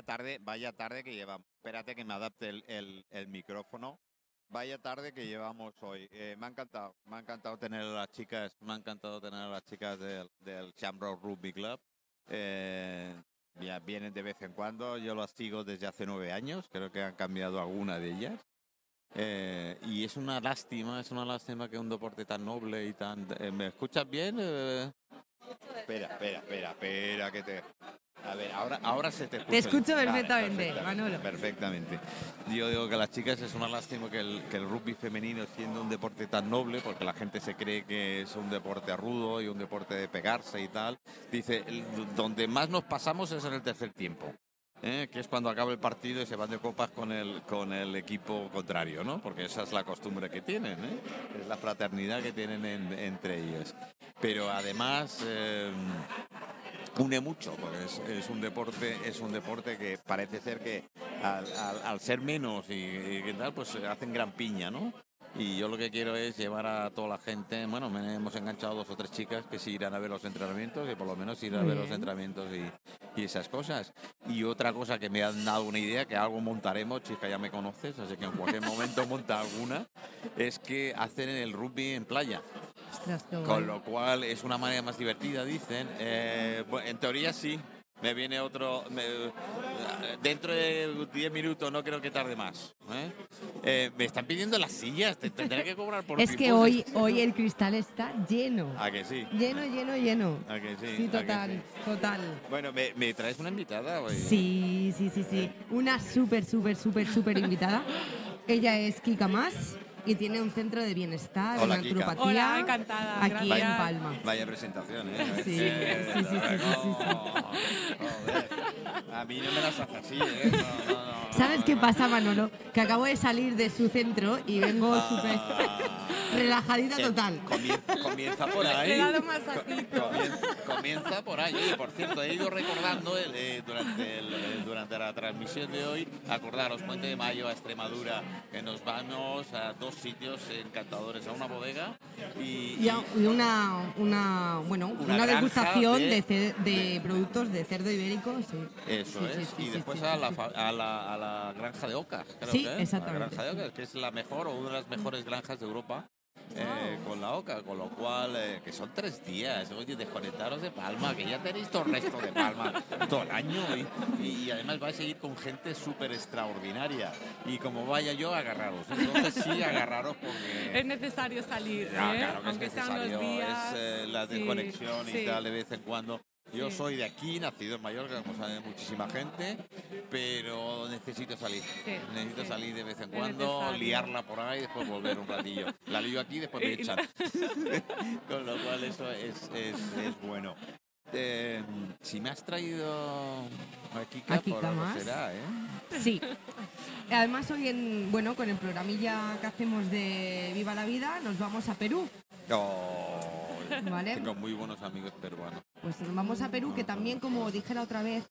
vaya tarde, vaya tarde que llevamos. Espérate que me adapte el, el- el micrófono. Vaya tarde que llevamos hoy. Eh, me ha encantado, me ha encantado tener a las chicas, me ha encantado tener a las chicas del, del Shamrock Rugby Club. Eh, ya vienen de vez en cuando, yo las sigo desde hace nueve años, creo que han cambiado alguna de ellas. Eh, y es una lástima, es una lástima que un deporte tan noble y tan... eh, ¿Me escuchas bien? Eh, Espera, espera, espera, espera, que te... A ver, ahora, ahora se te escucha. Te escucho Vale, perfectamente, Manolo. Perfectamente. Yo digo que las chicas es una lástima que el, que el rugby femenino, siendo un deporte tan noble, porque la gente se cree que es un deporte rudo y un deporte de pegarse y tal, dice, el- donde más nos pasamos es en el tercer tiempo. ¿eh? que es cuando acaba el partido y se van de copas con el, con el equipo contrario, ¿no? Porque esa es la costumbre que tienen, ¿eh? es la fraternidad que tienen en- entre ellos. Pero además eh, une mucho, porque es, es un deporte, es un deporte que parece ser que al, al- al ser menos y, y tal, pues hacen gran piña, ¿no? Y yo lo que quiero es llevar a toda la gente, bueno, me hemos enganchado dos o tres chicas que sí irán a ver los entrenamientos y por lo menos ir a ver los entrenamientos y, y esas cosas. Y otra cosa que me han dado una idea, que algo montaremos, chica, ya me conoces, así que en cualquier momento monta alguna, es que hacen el rugby en playa. Ostras, Con guay. lo cual es una manera más divertida, dicen. Eh, en teoría sí. Me viene otro. me- dentro de 10 minutos, no creo que tarde más. ¿eh? Eh, me están pidiendo las sillas. Te tendré que cobrar por Es que hoy, hoy el cristal está lleno. ¿A que sí? Lleno, lleno, lleno. ¿A que sí? Sí, ¿A que total, sí? total. Bueno, ¿me, me traes una invitada hoy? Sí, sí, sí, sí. Una súper, súper, súper, súper invitada. Ella es Kika Más y tiene un centro de bienestar Hola, en Kika. Hola, encantada, aquí gracias. en Palma. Vaya presentación, ¿eh? Sí, sí, sí, sí, sí, sí, sí. Joder. A mí no me las hace así, ¿eh? No, no, no, ¿Sabes no, qué no. pasa, Manolo? Que acabo de salir de su centro y vengo súper Ah. relajadita Eh, total. Comienza, comienza por Le ahí. he dado. Comienza, comienza por ahí. Oye, por cierto, he ido recordando el, eh, durante, el- eh, durante la transmisión de hoy, acordaros, Puente de Mayo a Extremadura, que nos vamos a dos sitios encantadores, a una bodega y, Y a- y una, una, bueno, Una degustación de- de, productos de cerdo ibérico. Sí. Eso Sí, es. sí, y después a, la, a, la, a la granja de Ocas, creo Sí, que es. exactamente, La granja de. Ocas, que es la mejor o una de las mejores granjas de Europa. Eh, con la Oca, con lo cual, eh, que son tres días, oye, desconectaros de Palma, que ya tenéis todo el resto de Palma todo el año y, y además vais a ir con gente súper extraordinaria y como vaya yo, agarraros, entonces sí, agarraros porque... Es necesario salir, ¿eh? claro que aunque es sean dos días. es eh, la sí, desconexión y sí. tal de vez en cuando. Yo Sí. soy de aquí, nacido en Mallorca, como sabe muchísima gente, pero necesito salir. Sí, necesito sí. salir de vez en cuando, liarla por ahí y después volver un ratillo. La lío aquí y después me echan. Con lo cual eso es, es, es bueno. Eh, si me has traído aquí, A Kika por algo más. será, ¿eh? Sí. Además hoy en bueno con el programilla que hacemos de Viva la Vida nos vamos a Perú, Oh, ¿vale? Tengo muy buenos amigos peruanos. Pues nos vamos a Perú que también como dije la otra vez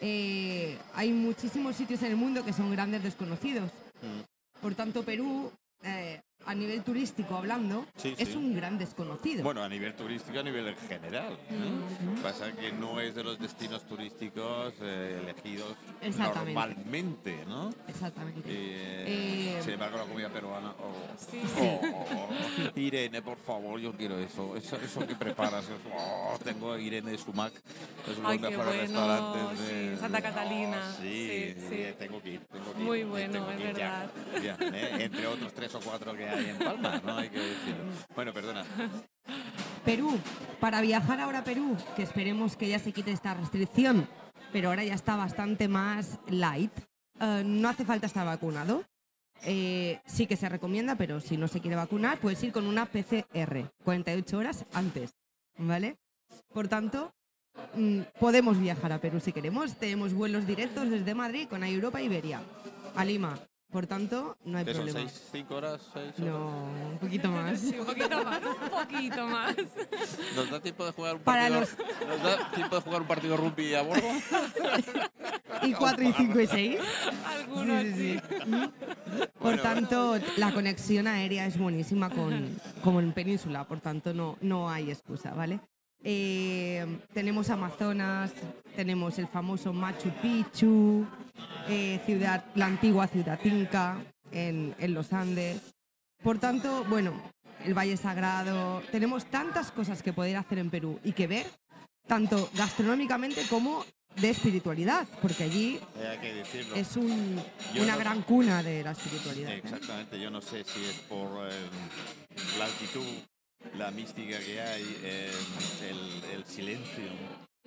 eh, hay muchísimos sitios en el mundo que son grandes desconocidos. Mm. Por tanto Perú eh, a nivel turístico hablando Sí, es sí. un gran desconocido. Bueno, a nivel turístico, a nivel en general. ¿no? Ujú. Pasa que no es de los destinos turísticos eh, elegidos Exactamente. normalmente, ¿no? Exactamente. Eh, Eh, sin embargo, la comida peruana. oh, Sí, oh, oh, oh. Irene, por favor, yo quiero eso. Eso, eso que preparas. oh, tengo a Irene de Sumac. Es de Ay, qué bueno, restaurantes de Santa de- Catalina. oh, sí, tengo que ir. Tengo que ir, Muy bueno, tengo es que ir ya, ya, eh, entre otros tres o cuatro que hay Bueno, perdona. Perú, para viajar ahora a Perú, que esperemos que ya se quite esta restricción, pero ahora ya está bastante más light, eh, no hace falta estar vacunado. Eh, sí que se recomienda, pero si no se quiere vacunar, puedes ir con una PCR 48 horas antes, ¿vale? Por tanto, mm, podemos viajar a Perú si queremos. Tenemos vuelos directos desde Madrid con Europa e Iberia a Lima. Por tanto, no hay ¿Qué son? problema. ¿Seis, cinco horas? ¿Seis horas? No, un poquito más. Sí, un poquito más, un poquito más. ¿Nos da tiempo de jugar un Para partido? los- ¿Nos da tiempo de jugar un partido rugby a bordo? Y 4 y 5 y 6. Algunos Sí, sí, sí. Por Bueno. tanto, la conexión aérea es buenísima con, como en Península, por tanto no, no hay excusa, ¿vale? Eh, tenemos Amazonas, tenemos el famoso Machu Picchu, eh, ciudad, la antigua ciudad Inca en, en los Andes. Por tanto, bueno, el Valle Sagrado, tenemos tantas cosas que poder hacer en Perú y que ver, tanto gastronómicamente como de espiritualidad, porque allí Eh, es un- una no- gran cuna de la espiritualidad. ¿eh? Exactamente, yo no sé si es por eh, la altitud, la mística que hay, eh, el, el silencio.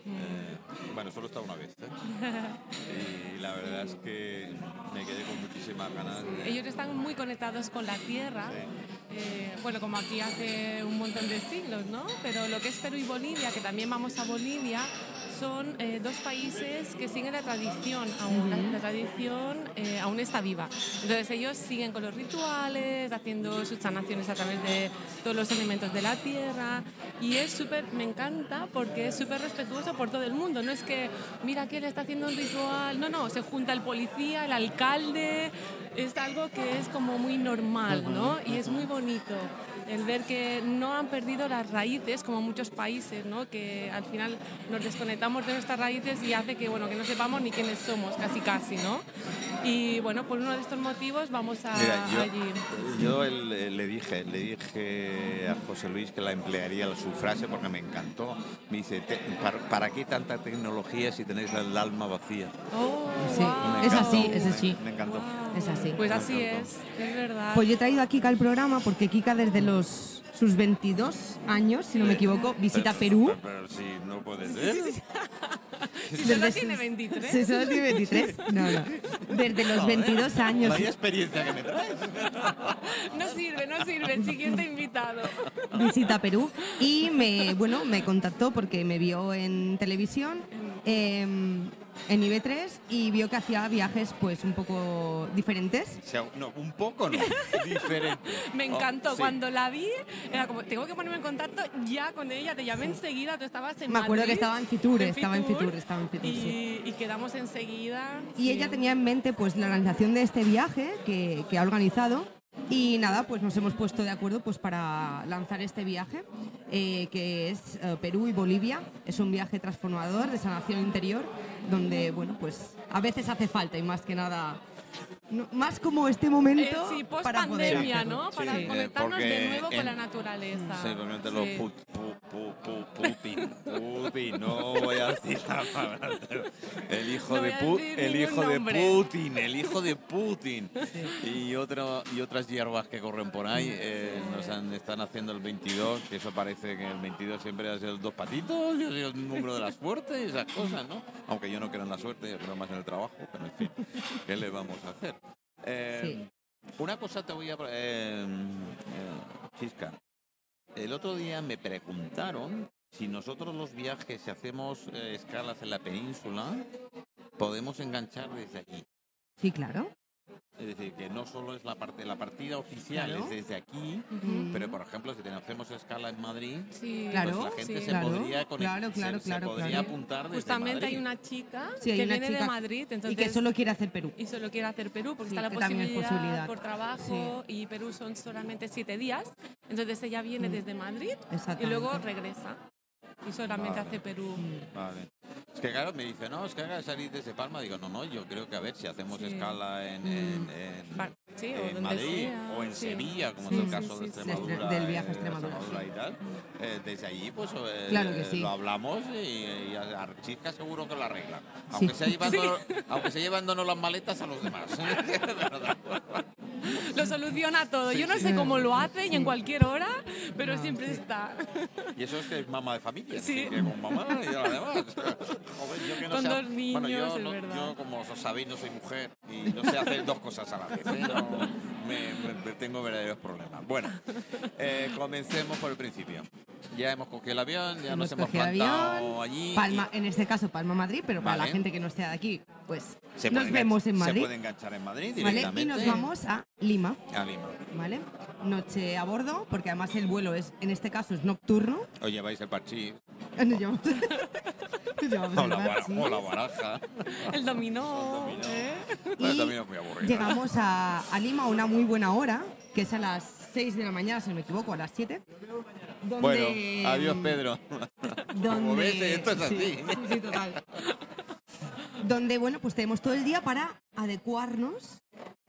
Eh, bueno, solo estado una vez. ¿eh? Y la verdad es que me quedé con muchísimas ganas. de- Ellos están muy conectados con la tierra. Sí. eh, bueno, como aquí hace un montón de siglos, ¿no? Pero lo que es Perú y Bolivia, que también vamos a Bolivia, son eh, dos países que siguen la tradición aún. la, la tradición eh, aún está viva. Entonces ellos siguen con los rituales, haciendo sus sanaciones a través de todos los elementos de la tierra. Y es súper, me encanta porque es súper respetuoso por todo el mundo. No es que, mira que él está haciendo un ritual. No, no, se junta el policía, el alcalde. Es algo que es como muy normal, ¿no? Y es muy bonito el ver que no han perdido las raíces como muchos países, ¿no? Que al final nos desconectamos de nuestras raíces y hace que, bueno, que no sepamos ni quiénes somos, casi casi, ¿no? Y bueno, por uno de estos motivos vamos a Mira, yo, allí. yo el- le dije, le dije a José Luis que la emplearía su frase porque me encantó. Me dice, "Te- ¿para, para qué tanta tecnología si tenéis el alma vacía? Oh, Sí, es encantó, así, es me- así. Me encantó. Guau. Es así. Pues así es, es verdad. Pues yo he traído a Kika al programa porque Kika desde los sus 22 años, si no me equivoco, visita Pero- Perú. Pero, pero si no puede ser. Si solo Desde tiene sus- 23. Sí, solo tiene 23. No, no. Desde los 22 años Vaya experiencia que me traes. No sirve, no sirve. Siguiente invitado. visita Perú y me, bueno, me contactó porque me vio en televisión, em, en IB3, y vio que hacía viajes pues un poco diferentes. O sea, no, un poco no. Diferente. Me Oh, encantó. sí. Cuando la vi, era como, tengo que ponerme en contacto ya con ella. Te llamé enseguida, tú estabas en Me acuerdo Madrid, que estaba en Fitur, en estaba en Fitur, Fitur, estaba en Fitur, y, sí. y quedamos enseguida. Y sí. ella tenía en mente pues la organización de este viaje que, que ha organizado y nada, pues nos hemos puesto de acuerdo pues para lanzar este viaje eh, que es eh, Perú y Bolivia. Es un viaje transformador de sanación interior donde, bueno, pues a veces hace falta y más que nada, no- más como este Eh, momento sí, post para pandemia. ¿no? Sí, Para eh, conectarnos de nuevo con en- la naturaleza. Simplemente los Sí. put, pu- pu- pu- Putin, Putin, no voy a decir la palabra. El hijo No de voy a Pu- decir el hijo de nombre. Putin, el hijo de Putin. Y otro, y otras hierbas que corren por ahí eh, nos han- están haciendo el 22, que eso parece que el 22 siempre ha sido el dos patitos, yo soy el número de la suerte esas cosas, ¿no? Aunque yo no creo en la suerte, yo creo más en el trabajo, pero en fin, ¿qué le vamos a hacer? Eh, Sí. una cosa te voy a... Eh, eh, Chisca, el otro día me preguntaron si nosotros los viajes, si hacemos eh, escalas en la península, podemos enganchar desde allí. Sí, claro. Es decir, que no solo es la, parte, la partida oficial, Claro. es desde aquí, pero por ejemplo, si tenemos- escala en Madrid, Sí, Claro, pues la gente sí. se Claro, podría conectar, claro, claro, se, podría claro. apuntar desde Justamente Madrid. hay una chica Sí, hay que una viene de Madrid, entonces y que solo quiere hacer Perú. y solo quiere hacer Perú porque Sí, está la también es posibilidad, posibilidad. por trabajo y Perú son solamente siete días. Entonces ella viene Mm. desde Madrid y luego regresa y solamente Vale. hace Perú. Vale. Es que claro, me dice, no, es que haga salir desde Palma. Digo, no, no, yo creo que a ver si hacemos Sí. escala en, Mm. en- en- Va- Sí, o en donde Madrid sea, o en sí. Sevilla, como Sí, es el sí, caso de sí, sí. Extremadura. Del viaje a eh, Extremadura, y tal. Eh, desde allí, pues eh, Claro que sí. lo hablamos y, y a a Chisca seguro que lo arregla. Aunque, Sí. sea llevando, aunque sea llevándonos las maletas a los demás. Lo soluciona todo. Sí, Yo no sí. sé cómo lo hace y en cualquier hora, pero No, siempre sí. está. y eso es que es mamá de familia. Sí. que con mamá y lo demás. Joder, yo que no Con dos bueno, niños, yo, es no- verdad. yo, como os sabéis, no soy mujer y no sé hacer dos cosas a la vez. ¿eh? No, me, me- me tengo verdaderos problemas. Bueno, eh, comencemos por el principio. Ya hemos cogido el avión, ya Hemos nos hemos cogido el plantado avión, allí. y Palma, en este caso Palma Madrid, pero para Vale. la gente que no esté de aquí, pues se nos vemos en Madrid. Se puede enganchar en Madrid ¿vale? directamente. Y nos vamos a Lima, a Lima. ¿vale? Noche a bordo, porque además el vuelo es, en este caso, es nocturno. O lleváis el parchís Nos llevamos, nos llevamos o el la, barchi. o la baraja. El dominó. El dominó. ¿eh? Bueno, Y también es muy aburrido. Llegamos a, a Lima a una muy buena hora, que es a las 6 de la mañana, si no me equivoco, a las 7. Donde, Bueno, adiós Pedro. Como ves, esto es sí, así. sí, sí, total. donde, bueno, pues tenemos todo el día para adecuarnos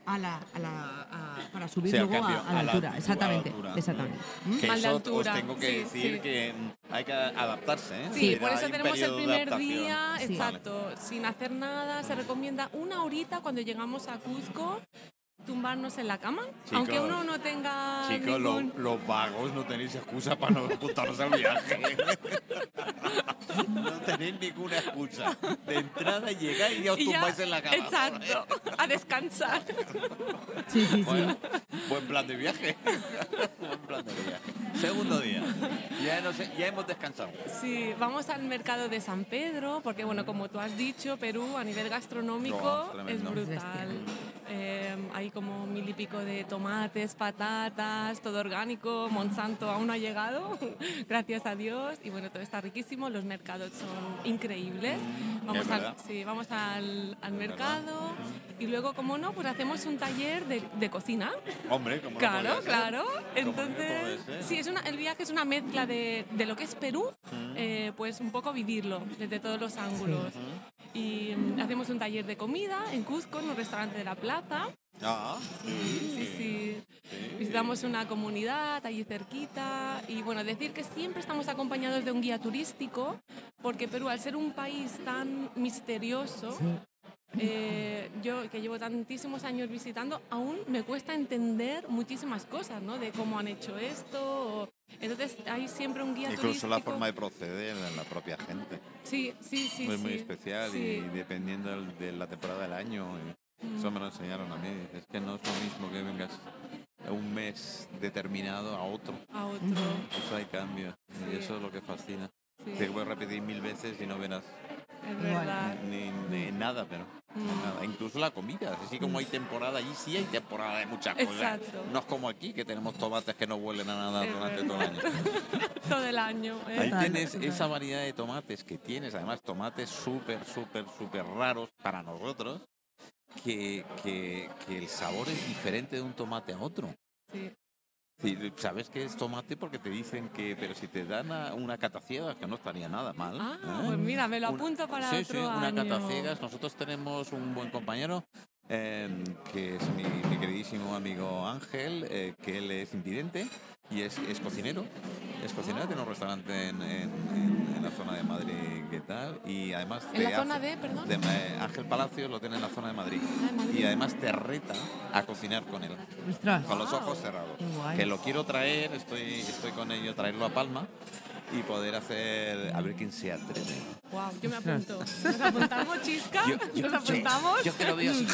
a la, a la a- para subir Sí, luego a, cambio, a la a la altura. altura, Exactamente, a la altura. exactamente. ¿Mm? Que Mal de eso altura, os tengo que sí, decir sí. que hay que adaptarse, ¿eh? Sí, por eso tenemos el primer día, Sí. exacto, sin hacer nada. Se recomienda una horita cuando llegamos a Cuzco tumbarnos en la cama, Chicos, aunque uno no tenga Chicos, lo- los vagos no tenéis excusa para no apuntaros al viaje. no tenéis ninguna excusa. De entrada llegáis y ya os Y ya- tumbáis en la cama. Exacto, a descansar. Sí, sí, sí. Bueno, buen plan de viaje. buen plan de viaje. Segundo día. Ya, hemos descansado. Sí, vamos al mercado de San Pedro, porque bueno, como tú has dicho, Perú a nivel gastronómico No, es brutal. Eh, hay como mil y pico de tomates, patatas, todo orgánico. Monsanto aún no ha llegado, gracias a Dios. Y bueno, todo está riquísimo. Los mercados son increíbles. Vamos, al, sí, vamos al, al mercado y luego, como no, pues hacemos un taller de, de cocina. Hombre, como Claro, claro. Entonces, sí, es una, el viaje es una mezcla de, de lo que es Perú, eh, pues un poco vivirlo desde todos los ángulos. Y mm, hacemos un taller de comida en Cusco, en un restaurante de la plaza. Ah, Sí, sí. Visitamos una comunidad allí cerquita y bueno, decir que siempre estamos acompañados de un guía turístico porque Perú, al ser un país tan misterioso, eh, yo que llevo tantísimos años visitando, aún me cuesta entender muchísimas cosas, ¿no? De cómo han hecho esto. o- Entonces hay siempre un guía Incluso turístico. la forma de proceder de la propia gente. Sí, sí, sí. es muy sí. especial Sí. y dependiendo de la temporada del año. y Eso me lo enseñaron a mí. Es que no es lo mismo que vengas un mes determinado a otro. A otro. Eso hay cambios. Y Sí. eso es lo que fascina. Te puedes repetir mil veces y no verás es verdad. ni, ni nada, pero Mm. nada. Incluso la comida. Así como hay temporada, allí sí hay temporada de muchas cosas. Exacto. No es como aquí, que tenemos tomates que no huelen a nada Es durante verdad. todo el año. Todo el año. ¿eh? Ahí tienes esa variedad de tomates que tienes, además tomates súper, súper, súper raros para nosotros, que, que, que el sabor es diferente de un tomate a otro. Sí. Sabes que es tomate porque te dicen que, pero si te dan una cataciegas, que no estaría nada mal. Ah, ¿eh? pues mira, me lo Una- apunto para sí, otro sí, una año. cataciegas. Nosotros tenemos un buen compañero eh, que es mi, mi queridísimo amigo Ángel, eh, que él es invidente y es, es cocinero. Es cocinero, tiene un restaurante en, en- en- en la zona de Madrid, ¿qué tal? Y además ¿En te la zona hace- de, perdón? de, eh, Ángel Palacios lo tiene en la zona de Madrid. Ah, Madrid. Y además te reta a cocinar con él, Ostras. con los ojos cerrados. Que lo quiero traer, estoy, estoy con ello, traerlo a Palma y poder hacer, a ver quién se atreve. Wow, yo me apunto. ¿Nos apuntamos, Chisca? Yo, yo- ¿Nos yo- apuntamos? yo que lo veo así,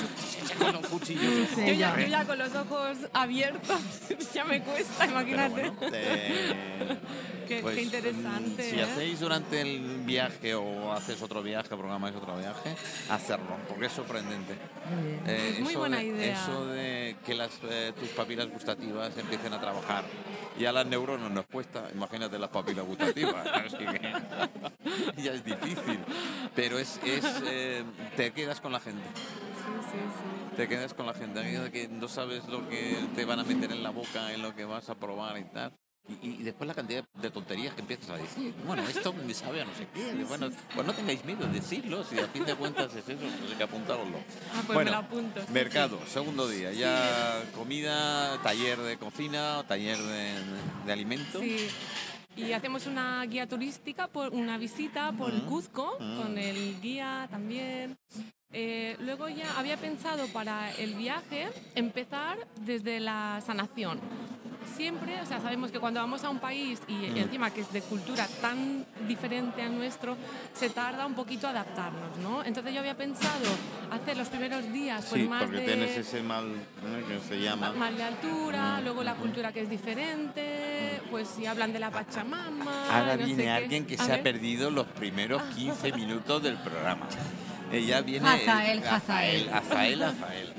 con los cuchillos. Yo ya, yo con los ojos abiertos, ya me cuesta, imagínate. bueno, Qué, pues, qué interesante. mm, Si ¿eh? hacéis durante el viaje o haces otro viaje, programáis otro viaje, hacerlo, porque es sorprendente. Muy. Eh, Es muy eso buena de- idea. Eso de que las, eh, tus papilas gustativas empiecen a trabajar. Y a las neuronas nos cuesta, imagínate las papilas gustativas. ¿no? Es que- que ya es difícil. Pero es, es eh, te quedas con la gente. Sí, sí, sí. Te quedas con la gente, que no sabes lo que te van a meter en la boca, en lo que vas a probar y tal. Y, y después la cantidad de tonterías que empiezas a decir. Bueno, esto me sabe a no sé qué. Bueno, pues no tengáis miedo de decirlo, si a fin de cuentas es eso, pues hay que apuntároslo. Ah, pues Bueno, me lo apunto. sí, Mercado, segundo día. Ya comida, taller de cocina, taller de, de alimentos. Sí. Y hacemos una guía turística, por una visita por el Mm. Cuzco, con el guía también. Eh, luego ya había pensado para el viaje empezar desde la sanación. Siempre, o sea, sabemos que cuando vamos a un país y Mm. encima que es de cultura tan diferente al nuestro, se tarda un poquito adaptarnos, ¿no? Entonces yo había pensado hacer los primeros días pues Sí, más porque de tienes ese mal ¿eh? que se llama. más de altura, luego la cultura que es diferente, pues si hablan de la Pachamama. Ahora no sé viene qué. alguien que A se ha perdido los primeros 15 minutos del programa. Ella viene. Hazael, Hazael, Hazael. Hazael.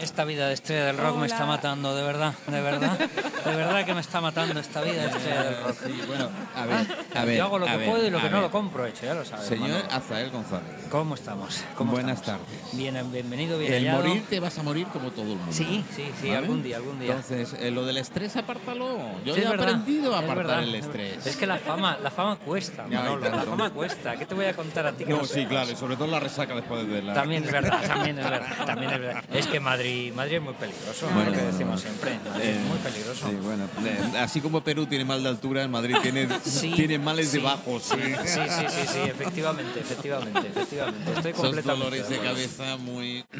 Esta vida de estrella del rock me está matando, de verdad, de verdad. De verdad que me está matando esta vida estrella del rock. Sí, bueno, a ver, a ver. Yo hago lo que ver, puedo y lo que no lo compro hecho, ya lo sabes. Señor. Azael González, ¿Cómo estamos? ¿Cómo buenas estamos? tardes. Bien, bienvenido, bien El hallado. morir te vas a morir como todo el mundo. Sí, sí, sí, ¿vale? algún día, algún día. Entonces, eh, lo del estrés, apártalo. Yo Sí, es he verdad, aprendido a es apartar el estrés. Es que la fama, la fama cuesta, Manolo, la fama cuesta. ¿Qué te voy a contar a ti que no, No, sí, claro, y sobre todo la resaca después de la. También es verdad, también es verdad, también es verdad. Es que Madrid, Madrid es muy peligroso, Bueno, lo que decimos bueno. siempre. Madrid Eh, es muy peligroso. Sí, bueno, eh, así como Perú tiene mal de altura, en Madrid tiene, Sí, tiene males sí, de bajos. Sí, sí, sí, sí, sí, efectivamente, efectivamente, efectivamente. Estoy completamente dolores de cabeza muy.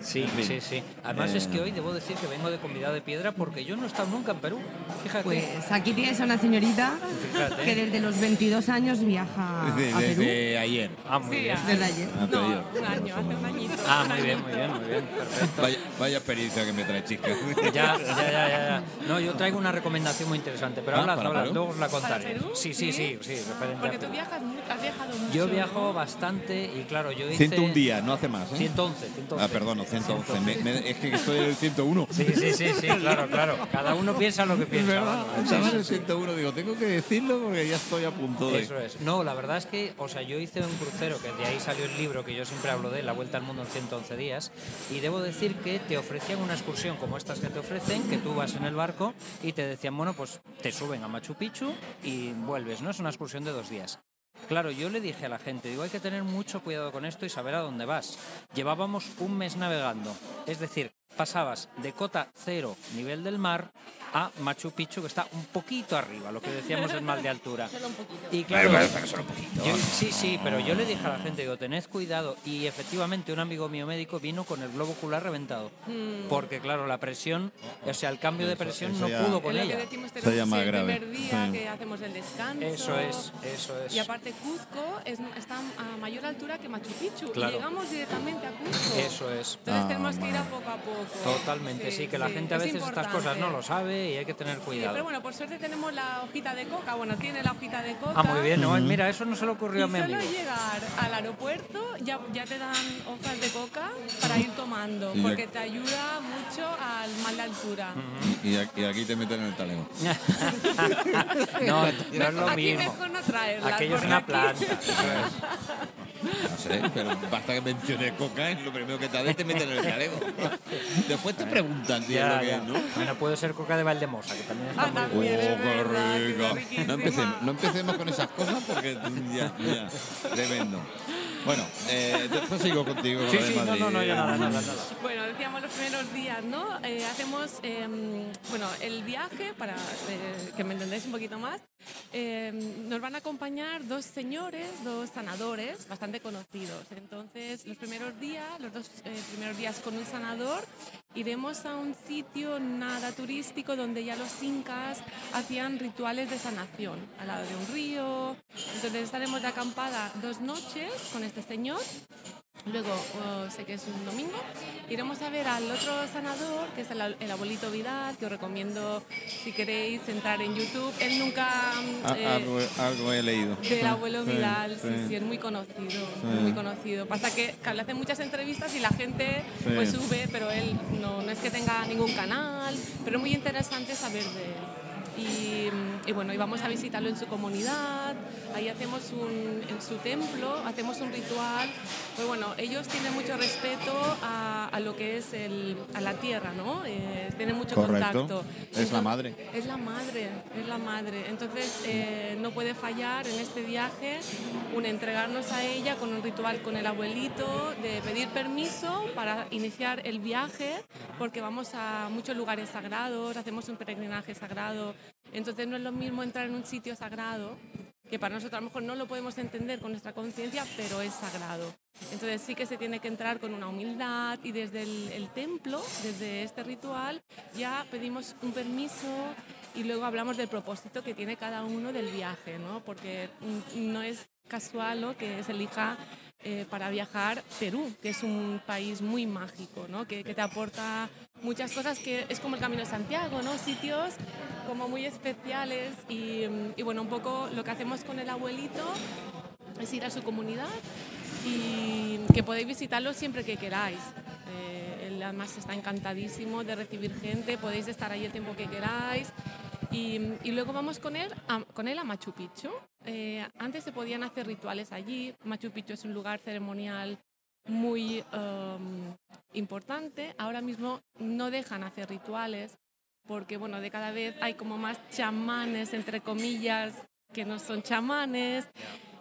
Sí, sí, sí. Además Eh, es que hoy debo decir que vengo de convidado de piedra porque yo no he estado nunca en Perú. Fíjate. Pues aquí tienes a una señorita Fíjate. que desde los 22 años viaja Desde, a Perú. desde ayer. Ah, muy Sí, bien. Desde ayer. Ah, No, un año, hace un añito. Ah, muy bien, muy bien, muy bien. Perfecto. Vaya, vaya experiencia que me trae, chica. Ya, ya, ya, ya, ya. No, yo traigo una recomendación muy interesante, pero Ah, habla, ¿para habla, Perú? luego os la ¿Para contaré. Perú? Sí, sí, sí, sí, referente a Porque tú viajas, has viajado mucho. Yo viajo ¿no? bastante y claro, yo hice... 101 días, no hace más. ¿eh? 111, 111. Ah, perdón, no, 111. Me- me- es que estoy en el 101. Sí, sí, sí, sí, claro, claro. Cada uno piensa lo que Es piensa. Estaba en el 101. Digo, tengo que decirlo porque ya estoy a punto de. Eso es. No, la verdad es que, o sea, yo hice un crucero, que de ahí salió el libro que yo siempre hablo de, La Vuelta al Mundo en 111 días, y debo decir que te ofrecían una excursión como estas que te ofrecen, que tú vas en el barco y te decían, bueno, pues te suben a Machu Picchu y vuelves, ¿no? Es una excursión de dos días. Claro, yo le dije a la gente, digo, hay que tener mucho cuidado con esto y saber a dónde vas. Llevábamos un mes navegando, es decir, pasabas de cota cero, nivel del mar, a Machu Picchu, que está un poquito arriba, lo que decíamos el mal de altura. Solo un poquito. Y claro, yo- sí, sí, pero yo le dije a la gente, digo, tened cuidado. Y efectivamente, un amigo mío médico vino con el globo ocular reventado. Mm. Porque, claro, la presión, o sea, el cambio de Eso- presión eso no ya- pudo Es con ella. más el grave. primer día Sí. que hacemos el descanso. Eso es, eso es. Y aparte Cuzco es, está a mayor altura que Machu Picchu. Claro. Y llegamos directamente a Cuzco. Eso es. Entonces Ah, tenemos que ir a poco a poco. Totalmente, sí, que la gente a es veces estas cosas no lo importante. Y hay que tener Sí, cuidado. pero bueno, por suerte tenemos la hojita de coca. Bueno, tiene la hojita de coca. Ah, muy bien, no, mira, eso no se le Y ocurrió a mi solo amigo. llegar al aeropuerto ya, ya te dan hojas de coca para ir tomando, Y ya- porque te ayuda mucho al mal de altura. Y aquí, y aquí te meten en el talego. no, no es lo Aquí mismo. mejor no traerlas. Aquello es una aquí- planta. No sé, pero basta que menciones coca, es lo primero que te da te meten en el talego. Después te preguntan si es Ya, lo que ya. es, ¿no? Bueno, puede ser coca de Valdemosa, que también está Ah, muy bien. también. Oh, es qué rico. No empecemos, no empecemos con esas cosas porque ya, ya, tremendo. Bueno, eh, después sigo contigo. con Sí, de no, no, no, ya nada, nada, nada. Bueno, decíamos los primeros días, ¿no? Eh, hacemos, em, bueno, el viaje, para eh, que me entendáis un poquito más, em, nos van a acompañar dos señores, dos sanadores bastante conocidos. Entonces, los primeros días, los dos eh, primeros días con un sanador, iremos a un sitio nada turístico donde ya los incas hacían rituales de sanación, al lado de un río. Entonces, estaremos de acampada dos noches con este señor Luego, oh, sé que es un domingo, iremos a ver al otro sanador, que es el, el abuelito Vidal, que os recomiendo si queréis entrar en YouTube. Él nunca... mm, Ah, eh, algo, algo he leído. del abuelo Vidal, sí, sí. sí, es muy conocido, muy conocido. Pasa que, que le hace muchas entrevistas y la gente pues sube, pero él no, no es que tenga ningún canal, pero es muy interesante saber de él. Y, y bueno, y vamos a visitarlo en su comunidad, ahí hacemos un, en su templo, hacemos un ritual. Pues bueno, ellos tienen mucho respeto a, a lo que es el, a la tierra, ¿no? Eh, tienen mucho Correcto. contacto. Es la madre. Es la madre, es la madre. Entonces eh, no puede fallar en este viaje un entregarnos a ella con un ritual con el abuelito, de pedir permiso para iniciar el viaje, porque vamos a muchos lugares sagrados, hacemos un peregrinaje sagrado. Entonces no es lo mismo entrar en un sitio sagrado, que para nosotros a lo mejor no lo podemos entender con nuestra conciencia, pero es sagrado. Entonces sí que se tiene que entrar con una humildad y desde el, templo, desde este ritual, ya pedimos un permiso y luego hablamos del propósito que tiene cada uno del viaje, ¿no? Porque mm, no es casual ¿no? que se elija eh, para viajar Perú, que es un país muy mágico, ¿no? que, que te aporta muchas cosas que es como el Camino de Santiago, ¿no? sitios como muy especiales y, y bueno, un poco lo que hacemos con el abuelito es ir a su comunidad y que podéis visitarlo siempre que queráis. Eh, él además está encantadísimo de recibir gente, podéis estar ahí el tiempo que queráis Y, luego vamos con él, a, con él a Machu Picchu. Eh, antes se podían hacer rituales allí. Machu Picchu es un lugar ceremonial muy um, importante. Ahora mismo no dejan hacer rituales porque, bueno, de cada vez hay como más chamanes, entre comillas, que no son chamanes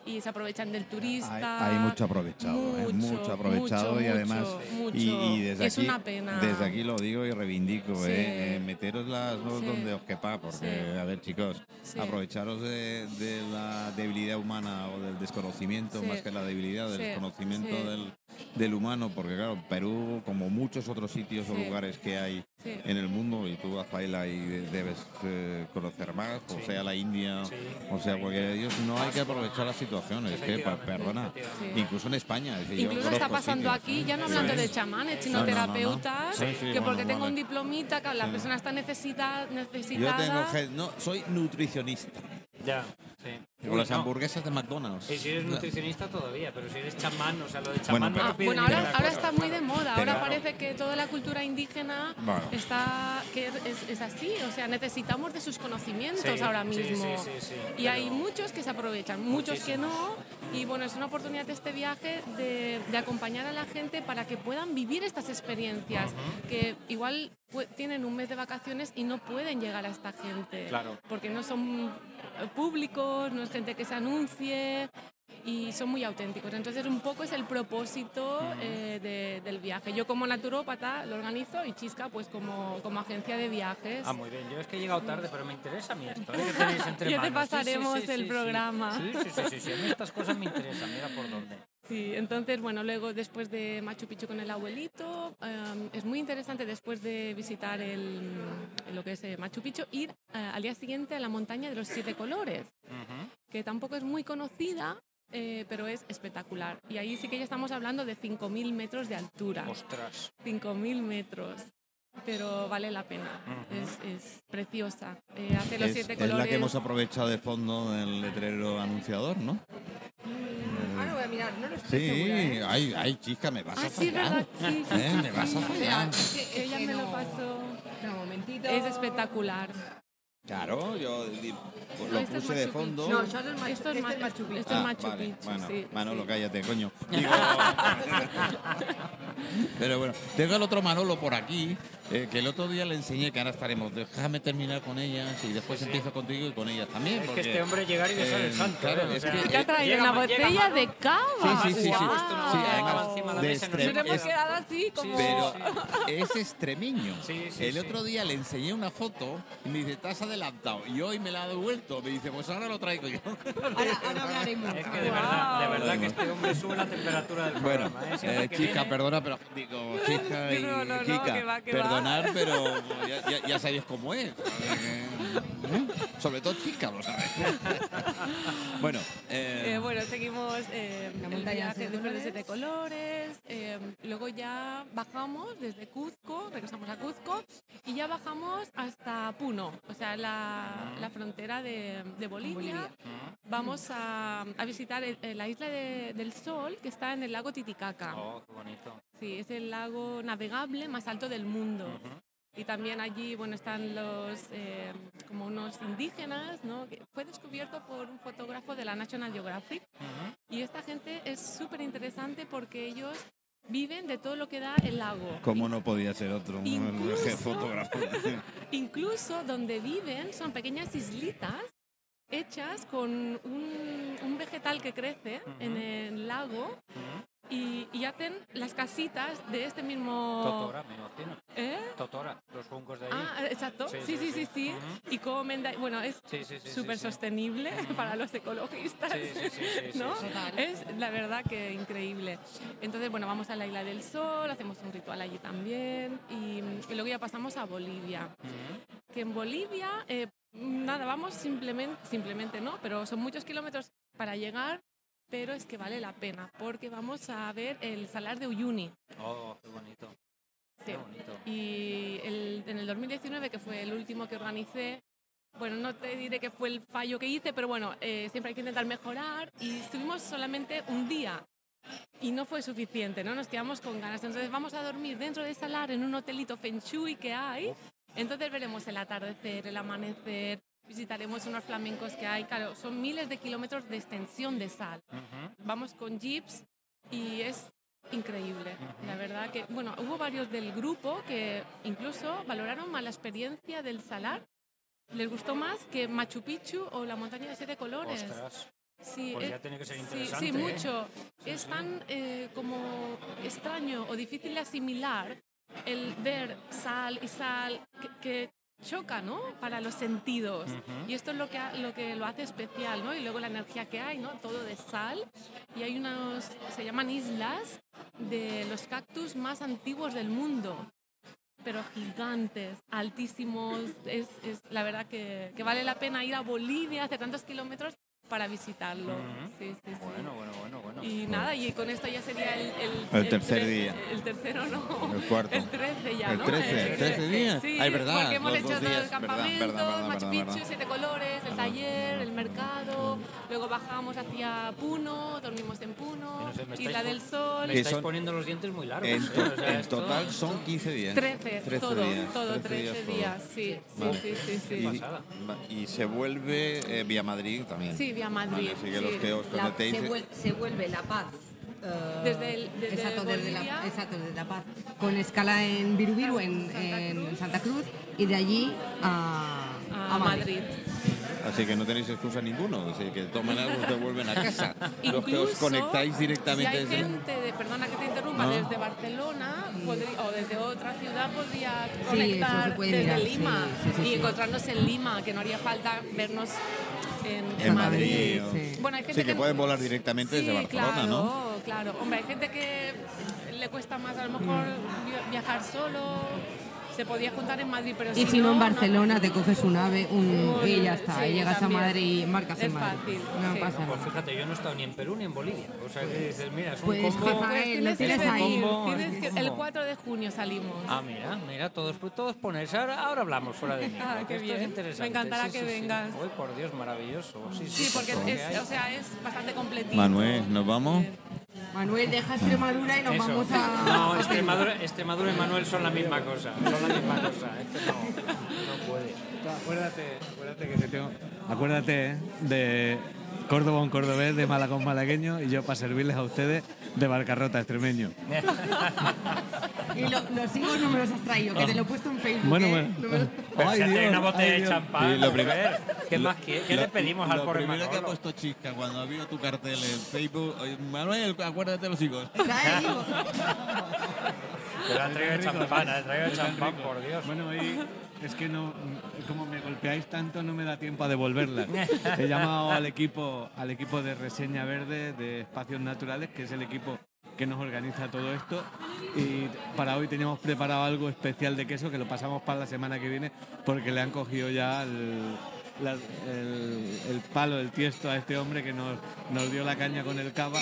y se aprovechan del turista. Hay, hay mucho aprovechado, ¿eh? Mucho, mucho aprovechado y además mucho. y, y desde Es aquí una pena. desde aquí lo digo y reivindico, Sí. ¿eh? Eh, meteros las no Sí. donde os quepa porque Sí. a ver chicos, aprovecharos de, de la debilidad humana o del desconocimiento más que la debilidad del desconocimiento del, del humano porque claro Perú como muchos otros sitios o lugares que hay Sí. en el mundo y tú Rafaela y de- debes eh, conocer más o Sí. sea la India Sí. o sea cualquiera de ellos no hay que aprovechar las situaciones que Efectivamente, perdona incluso en España es decir, yo Incluso está pasando sitios, aquí, ya no Sí. hablando de chamanes, sino No, no, no, no. terapeutas, Sí, sí, que bueno, porque tengo vale. un diplomita, que la Sí. persona está necesita, yo necesitada. tengo gen- no soy nutricionista Ya, sí. con las No, hamburguesas de McDonald's Y si eres nutricionista todavía, pero si eres chamán, o sea, lo de Bueno, chamán pero- no te piden bueno, ahora, ahora está muy de moda. Pero- Ahora parece que toda la cultura indígena Bueno. está que es, es así. O sea, necesitamos de sus conocimientos Sí, ahora mismo. sí, sí, sí, y hay pero- muchos que se aprovechan, muchos que no. Y bueno, es una oportunidad este viaje de, de acompañar a la gente para que puedan vivir estas experiencias. Que igual pu- tienen un mes de vacaciones y no pueden llegar a esta gente. Claro. Porque no son públicos, no es gente que se anuncie y son muy auténticos. Entonces, un poco es el propósito eh, de- del viaje. Yo como naturópata lo organizo y Chisca pues como, como agencia de viajes. Ah, muy bien. Yo es que he llegado tarde, pero me interesa a mí esto. ¿eh? tenéis entre Ya te manos. Sí, sí, pasaremos sí, sí, el sí. programa. Sí, sí, sí, sí. A mí estas cosas me interesan. Mira por dónde. Sí, entonces, bueno, luego después de Machu Picchu con el abuelito, eh, es muy interesante después de visitar el, lo que es eh, Machu Picchu, ir eh, al día siguiente a la montaña de los siete colores, Ujú. Que tampoco es muy conocida, eh, pero es espectacular. Y ahí sí que ya estamos hablando de 5.000 metros de altura. Ostras. 5.000 metros. Pero vale la pena, Ujú. es, es preciosa. Eh, hace los es, siete es colores. la que hemos aprovechado de fondo del letrero anunciador ¿no? Ahora voy a mirar, no lo estoy segura, sí ¿eh? ay, ay chica me vas Ah, a sí, fallar ¿verdad? Sí, sí, ¿Eh? me vas a fallar Ella me lo no. pasó. Espera un momentito. Es espectacular. Claro yo di- lo Este es puse de fondo No, yo Machu, Esto es este Machu- es Machu Picchu. esto es Ah, Machu vale, Picchu, Bueno, sí, Manolo, sí. cállate, coño. Digo- Pero bueno, tengo el otro Manolo por aquí, eh, que el otro día le enseñé que ahora estaremos. Déjame terminar con ellas y después Sí, empiezo contigo y con ellas también. Es que porque, este hombre llegar y besar eh, el santo. claro, ¿eh? Es que- ha traído una botella de cava. Sí, sí, sí, sí. Además, de nos hemos quedado así como... Pero es. Sí, sí, el sí. otro día le enseñé una foto y me dice, te has adelantado. Y hoy me la ha devuelto. Me dice, pues ahora lo traigo yo. Ahora, ahora hablaremos. Es que de verdad, de verdad que este hombre sube la temperatura del Bueno, programa. ¿eh? Siempre eh, que chica, viene- perdona, pero digo, chica y No, no, no, Kika, que pero ya, ya, ya sabéis cómo es. ¿eh? Sobre todo chica, lo sabes. bueno, eh, Eh, bueno, seguimos eh, La el viaje de de colores. siete colores. eh, luego ya bajamos desde Cuzco, regresamos a Cuzco y ya bajamos hasta Puno, o sea, la, la frontera de, de Bolivia. Bolivia. Vamos a, a visitar el- el- la isla de- del Sol, que está en el lago Titicaca. Oh, qué bonito. Sí, es el lago navegable más alto del mundo. Y también allí, bueno, están los, eh, como unos indígenas, ¿no? Que fue descubierto por un fotógrafo de la National Geographic. Ujú. Y esta gente es súper interesante porque ellos viven de todo lo que da el lago. ¿cómo no podía ser otro? Incluso- fotógrafo. Incluso donde viven son pequeñas islitas hechas con un, un vegetal que crece en el lago Ujú. Y, y hacen las casitas de este mismo... Totora, me imagino. ¿Eh? Totora, los juncos de ahí. Ah, exacto. Sí, Sí, sí, sí, sí, sí. sí. Ujú. Y comen, de- bueno, es súper sostenible para los ecologistas. ¿no? Es la verdad que increíble. Entonces, bueno, vamos a la Isla del Sol, hacemos un ritual allí también y, y luego ya pasamos a Bolivia. Ujú. Que en Bolivia, eh, nada, vamos simplemente, simplemente no, pero son muchos kilómetros para llegar, pero es que vale la pena porque vamos a ver el Salar de Uyuni. Oh, qué bonito. Sí. Qué bonito. Y el- en el 2019, que fue el último que organicé, bueno, no te diré que fue el fallo que hice, pero bueno, eh, siempre hay que intentar mejorar y estuvimos solamente un día y no fue suficiente, ¿no? Nos quedamos con ganas. Entonces vamos a dormir dentro del salar en un hotelito Feng Shui que hay Entonces veremos el atardecer, el amanecer, visitaremos unos flamencos que hay, claro, son miles de kilómetros de extensión de sal. Vamos con jeeps y es increíble. La verdad que, bueno, hubo varios del grupo que incluso valoraron más la experiencia del salar. Les gustó más que Machu Picchu o la montaña de siete colores. Ostras. Sí, Pues es- ya tiene que ser sí, interesante, Sí, ¿eh? mucho. es tan eh, como extraño o difícil de asimilar el ver sal y sal que, que choca, ¿no? Para los sentidos. Y esto es lo que, lo que lo hace especial, ¿no? Y luego la energía que hay, ¿no? Todo de sal. Y hay unos, se llaman islas de los cactus más antiguos del mundo. Pero gigantes, altísimos. Es, es la verdad que, que vale la pena ir a Bolivia, hacer tantos kilómetros para visitarlo. Ujú. Sí, sí, sí. Bueno, bueno, bueno, bueno. Y nada, y con esto ya sería el... El tercer tre- día. El tercero no. El cuarto. El 13 ya, El ¿no? 13, 13 días. Sí, Ay, verdad, porque hemos hecho dos todo días, el campamento, verdad, verdad, Machu verdad, Picchu, verdad. Siete Colores, el taller, el mercado, luego bajamos hacia Puno, dormimos en Puno, no sé, me Isla del Sol... Me estáis son- poniendo los dientes muy largos. En, ¿eh? to- O sea, en total son 15 días. 13, 13 todo, días, todo, 13 todo. días, sí, sí, Vale. sí, sí, sí. Y, se vuelve eh, vía Madrid también. Sí, vía Madrid, Vale, así que los sí. que os La- conectéis. se, vuel- se vuelve La Paz. eh, Desde el- desde exacto, desde la, Bolivia. exacto, desde La Paz. Con escala en Virubiru, en, Santa en Cruz. Santa Cruz, y de allí a, A Madrid. Así que no tenéis excusa ninguno. Así que toman algo y te vuelven a casa. los que os Incluso, conectáis directamente si hay gente, de, perdona que te interrumpa, No. desde Barcelona podría- o desde otra ciudad podría conectar desde mirar, Lima sí, sí, sí, y sí. encontrarnos en Lima, que no haría falta vernos en, En Madrid. sí. Bueno, hay gente Sí, que pueden volar directamente Sí, desde Barcelona, claro, ¿no? Claro, hombre, hay gente que le cuesta más a lo mejor vi- viajar solo, se podía juntar en Madrid, pero Y si no, en no- Barcelona te coges un ave un, Un- y ya está. sí, y llegas también. a Madrid y embarcas Es en Madrid. fácil, No sí. pasa Pues nada. fíjate, yo no he estado ni en Perú ni en Bolivia. O sea que dices, mira, es un Pues, combo. jefa, Pues tienes tienes ahí. Combo, tienes que- el combo. 4 de junio salimos. Ah, mira, mira, todos, todos ponerse. Ahora, ahora hablamos fuera de mí. Ah, qué esto bien. es interesante. Me encantará sí, que sí, sí. vengas. Uy, por Dios, maravilloso. Sí, sí, Sí, porque es, o sea, es bastante completito. Manuel, ¿nos vamos? Manuel, deja Extremadura y nos Eso. vamos a. No, Extremadura, Extremadura y Manuel son la misma cosa. Son la misma cosa. Este no, no puede. Acuérdate, acuérdate que te tengo. Acuérdate ¿eh? de Córdoba un cordobés, de Málaga un malagueño y yo para servirles a ustedes de Barcarrota extremeño. Y lo- los hijos no me los has traído, que te lo he puesto en Facebook. Bueno, ¿eh? bueno. Lo- Pero Ay, si Dios, una botella ay, de champán. Lo prim- mujer, ¿Qué más quiere? ¿Qué le pedimos al Lo pobre primero que ha Manolo? puesto Chisca cuando ha visto tu cartel en Facebook, Manuel, acuérdate de los hijos. Han traído champán, ha traído de Están champán, por Dios. Bueno, y es que no, como me golpeáis tanto, no me da tiempo a devolverlas. He llamado al equipo, al equipo de Reseña Verde de Espacios Naturales, que es el equipo que nos organiza todo esto. Y para hoy teníamos preparado algo especial de queso que lo pasamos para la semana que viene porque le han cogido ya el, la- el- el palo, el tiesto a este hombre que nos, nos dio la caña con el cava.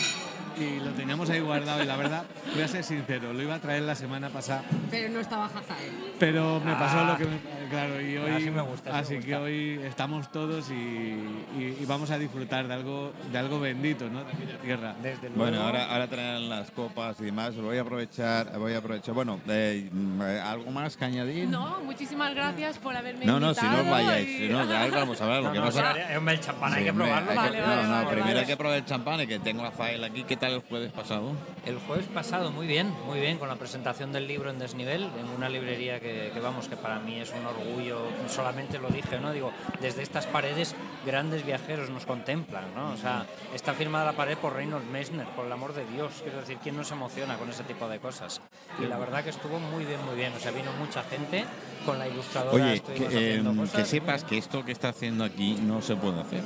Y lo teníamos ahí guardado y la verdad, voy a ser sincero, lo iba a traer la semana pasada, Pero no estaba Jazael. pero me pasó Ah. lo que me, claro y hoy Así me gusta, así me que gusta. hoy estamos todos y, y- y vamos a disfrutar de algo de algo bendito no de aquella tierra Desde luego. Bueno, ahora, ahora traerán las copas y demás. Voy a aprovechar, voy a aprovechar. Bueno, eh, mm, eh, ¿algo más que añadir? No, muchísimas gracias por haberme no, no, si invitado. no os vayáis. y- Si no, vamos a hablar. Lo No, que no, pasa sí, hombre, el champán hay Sí, que hombre, probarlo. hay que- Vale, no, vale, no, primero hay que probar el champán y que tengo a Fael aquí. ¿Qué tal el jueves pasado? El jueves pasado, muy bien, muy bien, con la presentación del libro en Desnivel, en una librería que, que, vamos, que para mí es un orgullo, solamente lo dije, ¿no? Digo, desde estas paredes grandes viajeros nos contemplan, ¿no? O sea, está firmada la pared por Reynold Messner, por el amor de Dios, quiero decir, ¿quién no se emociona con ese tipo de cosas? Y la verdad que estuvo muy bien, muy bien, o sea, vino mucha gente con la ilustradora, Oye, que, eh, haciendo que cosas. sepas que esto que está haciendo aquí no se puede hacer.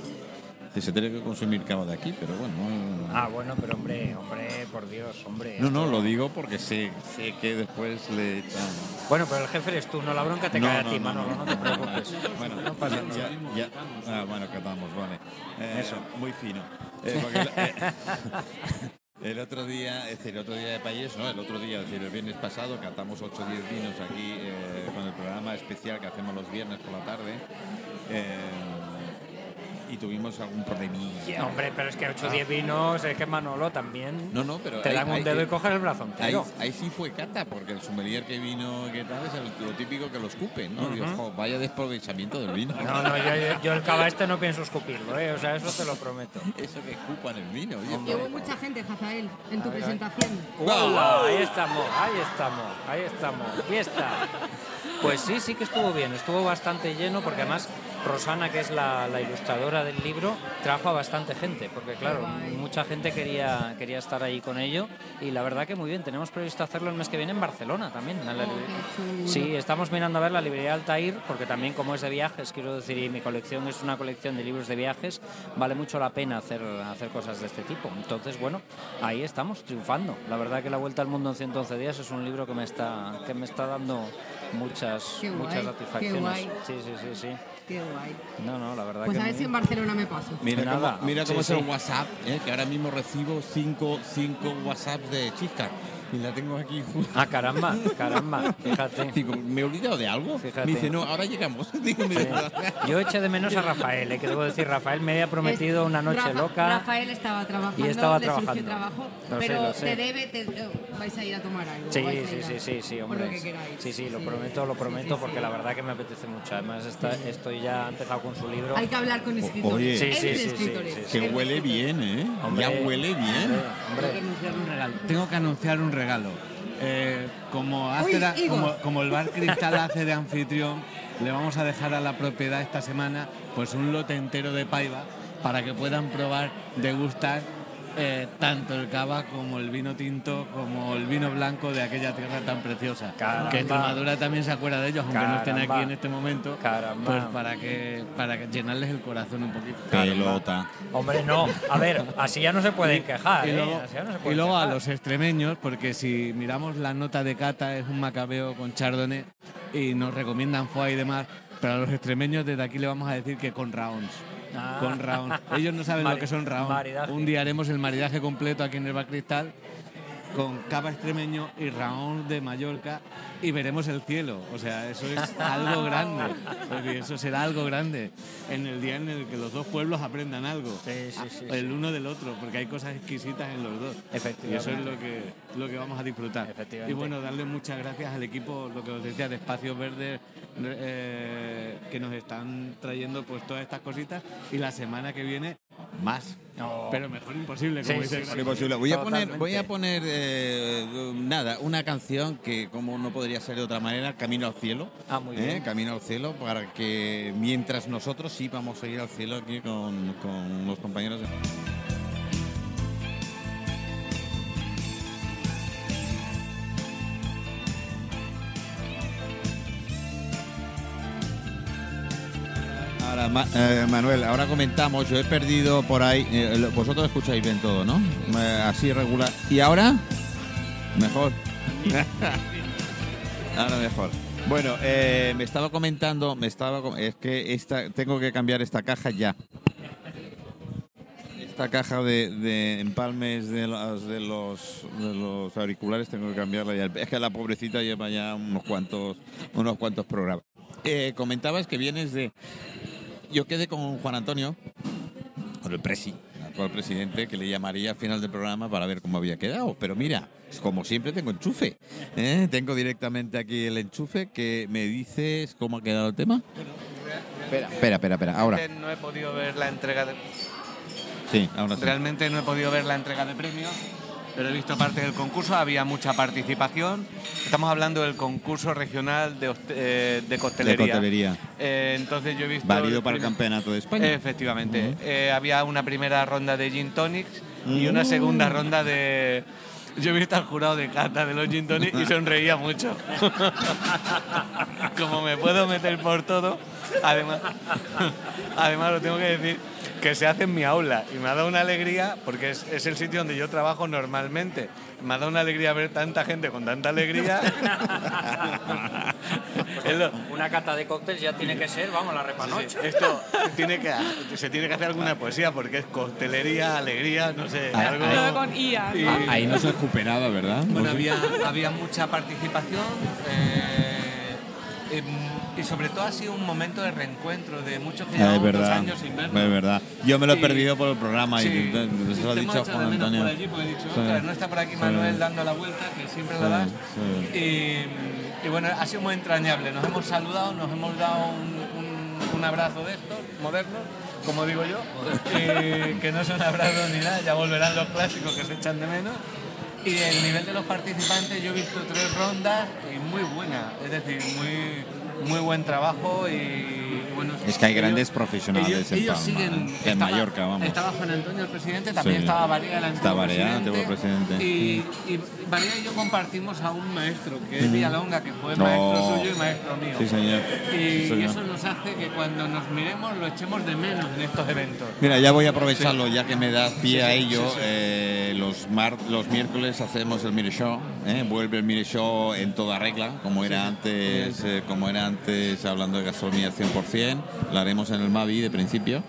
Se tiene que consumir cava de aquí, pero bueno. no- Ah, bueno, pero hombre, hombre, por Dios, hombre. No, no, lo digo porque sé, sé que después le echan. Bueno, pero el jefe eres tú, no la bronca te No, cae no, a ti, no, Manolo, no. no, te preocupes. Bueno, no pasa ya, ya- ah, bueno, catamos, vale. Eh, Eso. Muy fino. Eh, el, eh, el otro día, es decir, el otro día de Payés, ¿no? El otro día, es decir, el viernes pasado, catamos 8 o 10 vinos aquí eh, con el programa especial que hacemos los viernes por la tarde. Eh, y tuvimos algún problemilla. Hombre, pero es que 8 o 10 vinos, es que Manolo también. No, no, pero Te ahí- dan un ahí- dedo y coges el brazo Ahí, entero. ahí sí fue cata, porque el sommelier que vino, que tal, es el- lo típico que lo escupe, ¿no? Ujú. Dios, jo, vaya desprovechamiento del vino. No, no, yo, yo- yo el cava este no pienso escupirlo, ¿eh? O sea, eso te lo prometo. Eso que escupan el vino. oye. Y hubo mucha gente, Rafael, en tu ver. presentación. ¡Hola! Ahí estamos, ahí estamos, ahí estamos. Fiesta. Pues sí, sí que estuvo bien, estuvo bastante lleno porque además Rosana, que es la, la ilustradora del libro, trajo a bastante gente, porque claro, mucha gente quería, quería estar ahí con ello y la verdad que muy bien, tenemos previsto hacerlo el mes que viene en Barcelona también. en la Oh. Sí, estamos mirando a ver la librería Altair, porque también como es de viajes, quiero decir, y mi colección es una colección de libros de viajes, vale mucho la pena hacer, hacer cosas de este tipo. Entonces, bueno, ahí estamos, triunfando. La verdad que La Vuelta al Mundo en 111 días es un libro que me está, que me está dando muchas, Qué muchas satisfacciones. Sí, sí, sí, sí. Qué guay. No, no, la verdad Pues que a ver si en. Barcelona me paso. Mira Nada. cómo, mira cómo Sí, es sí. el WhatsApp, ¿eh? que ahora mismo recibo cinco, cinco WhatsApps de chisca y la tengo aquí. ju- Ah, caramba, caramba, fíjate. Digo, ¿me he olvidado de algo? Fíjate. Me dice, no, ahora llegamos. Digo, Yo eché de menos a Rafael, eh, que debo decir, Rafael me había prometido Es- una noche Rafa- loca. Rafael estaba trabajando, y estaba le surgió trabajando. trabajo, Lo sé, pero lo sé. te debe, te, eh, vais a ir a tomar algo. Sí, vais a sí, ir a- sí, sí, sí, por hombre. lo que queráis. Sí, sí, lo Sí. prometo, lo prometo, sí, porque sí. la verdad que me apetece mucho. Además, está, estoy ya empezado con su libro. Hay que hablar con escritores. oye. Sí, sí, sí, sí, escritores. sí, sí. que huele bien, ¿eh? Hombre, ya huele bien. Hombre, Tengo que hombre. anunciar un regalo. Tengo que anunciar un regalo. Eh, como, hace Uy, la- Igor. como, como el bar Cristal hace de anfitrión, le vamos a dejar a la propiedad esta semana pues un lote entero de paiva para que puedan probar, degustar eh, tanto el cava como el vino tinto, como el vino blanco de aquella tierra tan preciosa. Caramba. Que Extremadura también se acuerda de ellos, aunque no estén aquí en este momento, Caramba. pues para que para que llenarles el corazón un poquito. Pelota. Hombre, no. A ver, así ya no se pueden quejar. Y ¿eh? luego, Así ya no se y luego a los extremeños, porque si miramos la nota de cata es un macabeo con chardonnay y nos recomiendan foie y demás, pero a los extremeños desde aquí le vamos a decir que con rounds. Ah. Con rounds. Ellos no saben lo que son rounds. maridaje. Un día haremos el maridaje completo aquí en el Bar Cristal con cava extremeño y round de Mallorca y veremos el cielo. O sea, eso es algo grande. Porque eso será algo grande en el día en el que los dos pueblos aprendan algo. Sí, sí, sí, el uno del otro, porque hay cosas exquisitas en los dos. Y Efectivamente. eso es lo que, lo que vamos a disfrutar. Efectivamente. Y bueno, darle muchas gracias al equipo, lo que os decía, de Espacios Verdes, eh, que nos están trayendo pues todas estas cositas. Y la semana que viene, más. No. Pero mejor imposible, como Sí, dice sí, el sí. Voy a poner, voy a poner eh, nada, una canción que como no podría ser de otra manera, Camino al cielo. Ah, muy ¿eh? Camino al cielo, para que mientras nosotros sí vamos a ir al cielo aquí con, con los compañeros. de- Eh, Manuel, ahora comentamos, yo he perdido por ahí, eh, vosotros escucháis bien todo, ¿no? Eh, así regular. ¿Y ahora? Mejor. ahora mejor. Bueno, me estaba comentando, me estaba, es que esta, tengo que cambiar esta caja ya. Esta caja de, de empalmes de los, de, los, auriculares tengo que cambiarla ya. Es que la pobrecita lleva ya unos cuantos, unos cuantos programas. Comentabas que vienes de, yo quedé con Juan Antonio, con el presi, el actual presidente, que le llamaría al final del programa para ver cómo había quedado. Pero mira, como siempre tengo enchufe. ¿eh? Tengo directamente aquí el enchufe que me dices cómo ha quedado el tema. Espera, espera, espera, espera. Ahora. No he podido ver la entrega de, Sí, ahora sí. Realmente no he podido ver la entrega de premios, pero he visto parte del concurso, había mucha participación. Estamos hablando del concurso regional de, eh, de De costelería. costelería. Eh, entonces yo he visto... Válido el para el campeonato de España. Efectivamente. Eh, había una primera ronda de gin tonics y una Mm. segunda ronda de... Yo he visto al jurado de cata de los gin tonics y sonreía mucho. Como me puedo meter por todo, además, además lo tengo que decir, que se hace en mi aula y me ha dado una alegría porque es, es el sitio donde yo trabajo normalmente. Me ha dado una alegría ver tanta gente con tanta alegría. Es lo- Una cata de cócteles ya tiene que ser, vamos, la repanoche. esto tiene que, se tiene que hacer alguna poesía porque es costelería, alegría, no sé, Ah, algo. Todo con IA. Y- ¿no? Ahí no se recuperaba, ¿verdad? Bueno, había, había mucha participación. eh, eh, y sobre todo ha sido un momento de reencuentro de muchos que llevamos verdad, años sin vernos. es verdad. Yo me lo he perdido por el programa Sí, y se lo ha dicho Juan Antonio. por allí porque he dicho, Sí. "Ostras, no está por aquí Sí. Manuel dando la vuelta, que siempre la das. Y, y bueno, ha sido muy entrañable. Nos hemos saludado, nos hemos dado un, un- un abrazo de estos, modernos, como digo yo, y que no son abrazos ni nada, ya volverán los clásicos que se echan de menos. Y el nivel de los participantes, yo he visto tres rondas y muy buena, es decir, muy, muy buen trabajo y es que hay grandes profesionales en, Mallorca, vamos. Estaba Juan Antonio el presidente, también estaba Barea el antiguo presidente. Y, y y yo compartimos a un maestro, que es Villalonga, que fue maestro suyo y maestro mío. Sí, señor. Y, eso nos hace que cuando nos miremos lo echemos de menos en estos eventos. Mira, ya voy a aprovecharlo, ya que me da pie a ello. Eh, los, mar, los miércoles hacemos el Mire Show, ¿eh? vuelve el Mire Show en toda regla, como era antes, eh, como era antes hablando de gastronomía 100% también, la haremos en el Mavi de principio,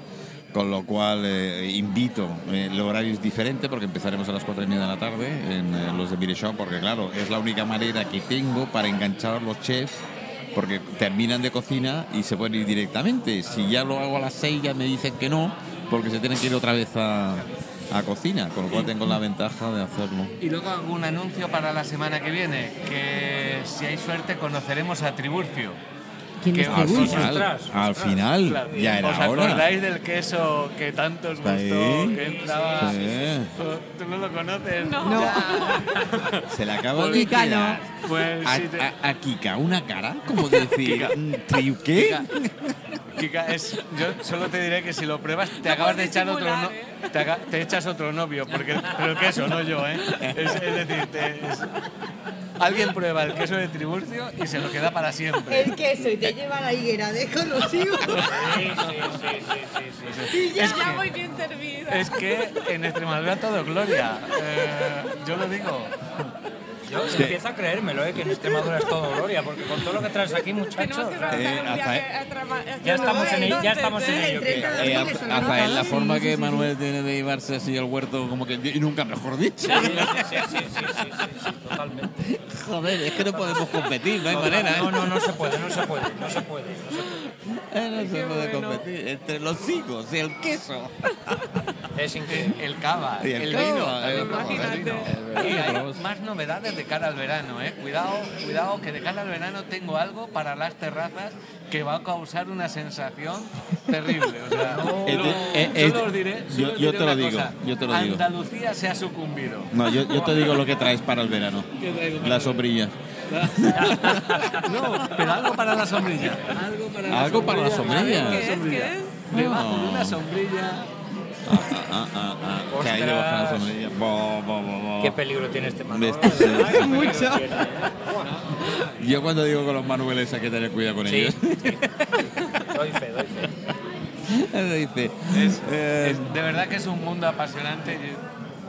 con lo cual eh, invito, eh, el horario es diferente porque empezaremos a las 4 y media de la tarde en eh, los de Mire porque claro, es la única manera que tengo para enganchar a los chefs porque terminan de cocina y se pueden ir directamente. Si ya lo hago a las 6 ya me dicen que no, porque se tienen que ir otra vez a, a cocina, con lo cual tengo la ventaja de hacerlo. Y luego algún anuncio para la semana que viene, que si hay suerte conoceremos a Triburcio. ¿Quién es al final- Ostras, Al final, Claro. ya era ¿Os hora. acordáis del queso que tanto os gustó, Sí. que entraba... Sí. ¿Tú no lo conoces? No. Ya. Se le acaba de Kika no. Pues a, sí te- a- a Kika una cara, como decir, mm, ¿tri- ¿qué? Kika, Kika, es, yo solo te diré que si lo pruebas te No acabas de echar otro no- ¿eh? Te, haga- te echas otro novio, porque pero el queso, no yo, ¿eh? Es, es decir, te- es- alguien prueba el queso de Triburcio y se lo queda para siempre. El queso y te lleva la higuera de conocido. Ya, ya voy bien servida. Es que en Extremadura todo es gloria. Eh, yo lo digo. Yo empiezo a creérmelo, ¿eh? que en Extremadura es todo gloria, porque con todo lo que traes aquí, muchachos. Eh, Azael- Ya estamos en ello, ya estamos en ¿eh? ello. Eh, Azael, la forma que Manuel tiene de llevarse así al huerto, como que y nunca mejor dicho. Sí, sí, sí, sí, sí, sí, sí, totalmente. Joder, es que no podemos competir, no hay manera. ¿eh? No, no, no se puede, no se puede, no se puede. no se puede. Eh, no se puede bueno. competir. Entre los higos y el queso. Es increíble. El cava, Y el, el vino. el imagínate. Y Eh, hay más novedades de cara al verano, ¿eh? Cuidado, cuidado, que de cara al verano tengo algo para las terrazas que va a causar una sensación terrible. O sea, Eh, solo- eh, eh, os diré, yo- os yo diré te lo una digo, cosa. yo te lo digo. Andalucía se ha sucumbido. No, yo, yo te digo lo que traes para el verano. ¿Qué traigo para La sombrilla. No, pero algo para la sombrilla. Algo para la Algo para la sombrilla. ¿Qué es? ¿Qué es? Debajo de No. una sombrilla. Ah, ah, ah, ah. Que la sombrilla. Bo, bo, bo. Qué peligro tiene este peligro Mucho. Yo cuando digo con los manueles hay que tener cuidado con Sí, ellos. sí. Doy fe, doy fe. Dice, Es, eh, es- de verdad que es un mundo apasionante.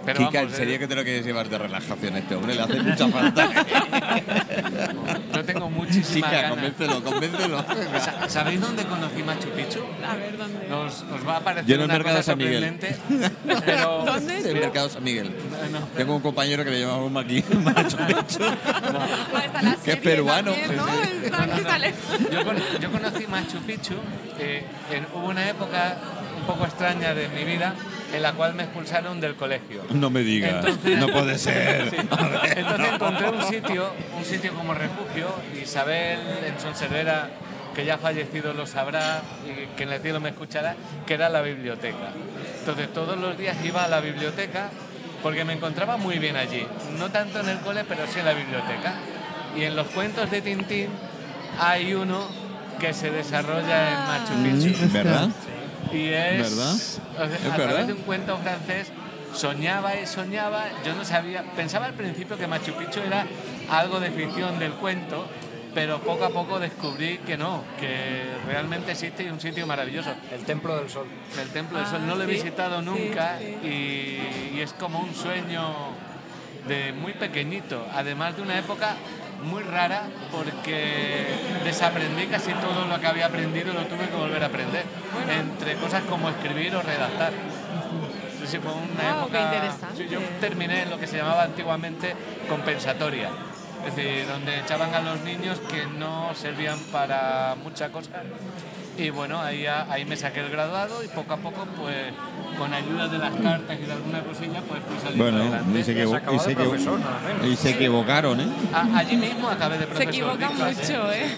Pero Kika, vamos, en serio eh, que te lo quieres llevar de relajación a este hombre, le hace mucha falta. yo tengo muchísimas ganas. convéncelo, convéncelo. Sa- ¿Sabéis dónde conocí Machu Picchu? A ver, ¿dónde? Nos, nos va a parecer Yo en el una mercado cosa San Miguel. sorprendente, pero ¿Dónde? El mercado San Miguel. no. Tengo un compañero que le llamamos aquí Machu Picchu. La Que es peruano. también, ¿no? Yo, con- yo conocí Machu Picchu, eh, en- hubo una época poco extraña de mi vida en la cual me expulsaron del colegio. No me digas, Entonces- no puede ser. Sí. Entonces encontré un sitio, un sitio como refugio, Isabel en Sonservera, que ya ha fallecido lo sabrá y que en el cielo me escuchará, que era la biblioteca. Entonces todos los días iba a la biblioteca porque me encontraba muy bien allí, no tanto en el cole, pero sí en la biblioteca. Y en los cuentos de Tintín hay uno que se desarrolla en Machu Picchu. Mm, ¿Verdad? Y es, ¿Verdad? o sea, Es a verdad. través de un cuento francés soñaba y soñaba, yo no sabía, pensaba al principio que Machu Picchu era algo de ficción del cuento, pero poco a poco descubrí que no, que realmente existe y un sitio maravilloso. El templo del sol. El Templo del Ah, Sol no lo he sí, visitado sí, nunca sí. Y, y es como un sueño de muy pequeñito, además de una época muy rara porque desaprendí casi todo lo que había aprendido y lo tuve que volver a aprender, entre cosas como escribir o redactar. Sí, fue una época... interesante. yo terminé lo que se llamaba antiguamente compensatoria. Es decir, donde echaban a los niños que no servían para mucha cosa. Y bueno, ahí, ahí me saqué el graduado y poco a poco, pues con ayuda de las cartas y de alguna cosilla, pues fui saliendo Bueno, adelante. y se, equivo- y se profesor, y se equivocaron, ¿eh? A- allí mismo acabé de Se profesor. equivocan di clase. mucho, ¿eh?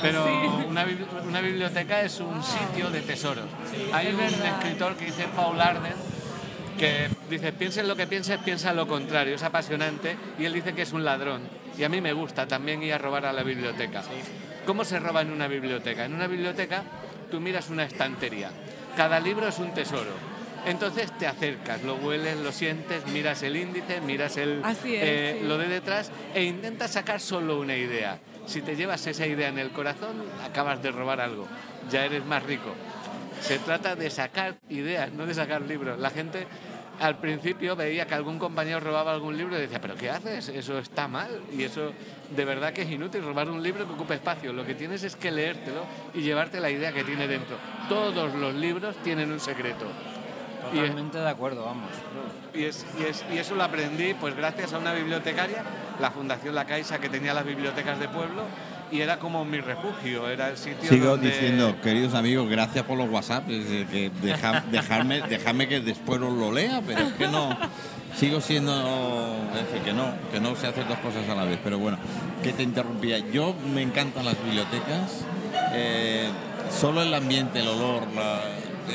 Pero Sí. una, bibli- una biblioteca es un sitio de tesoros. Hay un escritor que dice Paul Arden que dice, piensen lo que pienses, piensa lo contrario, es apasionante y él dice que es un ladrón. Y a mí me gusta también ir a robar a la biblioteca. ¿Cómo se roba en una biblioteca? En una biblioteca tú miras una estantería. Cada libro es un tesoro. Entonces te acercas, lo hueles, lo sientes, miras el índice, miras el, es, eh, sí. lo de detrás e intentas sacar solo una idea. Si te llevas esa idea en el corazón, acabas de robar algo. Ya eres más rico. Se trata de sacar ideas, no de sacar libros. La gente al principio veía que algún compañero robaba algún libro y decía, pero ¿qué haces? Eso está mal. Y eso de verdad que es inútil, robar un libro que ocupe espacio. Lo que tienes es que leértelo y llevarte la idea que tiene dentro. Todos los libros tienen un secreto. Y es- Totalmente de acuerdo, vamos. y, es- y es- y eso lo aprendí pues gracias a una bibliotecaria, la Fundación La Caixa, que tenía las bibliotecas de pueblo, y era como mi refugio, era el sitio Sigo donde... diciendo, queridos amigos, gracias por los WhatsApp, que deja- dejarme, dejarme que después os lo lea, pero es que no, sigo siendo, es decir, que no, que no sé hacer dos cosas a la vez, pero bueno, que te interrumpía. Yo me encantan las bibliotecas, eh, solo el ambiente, el olor, la-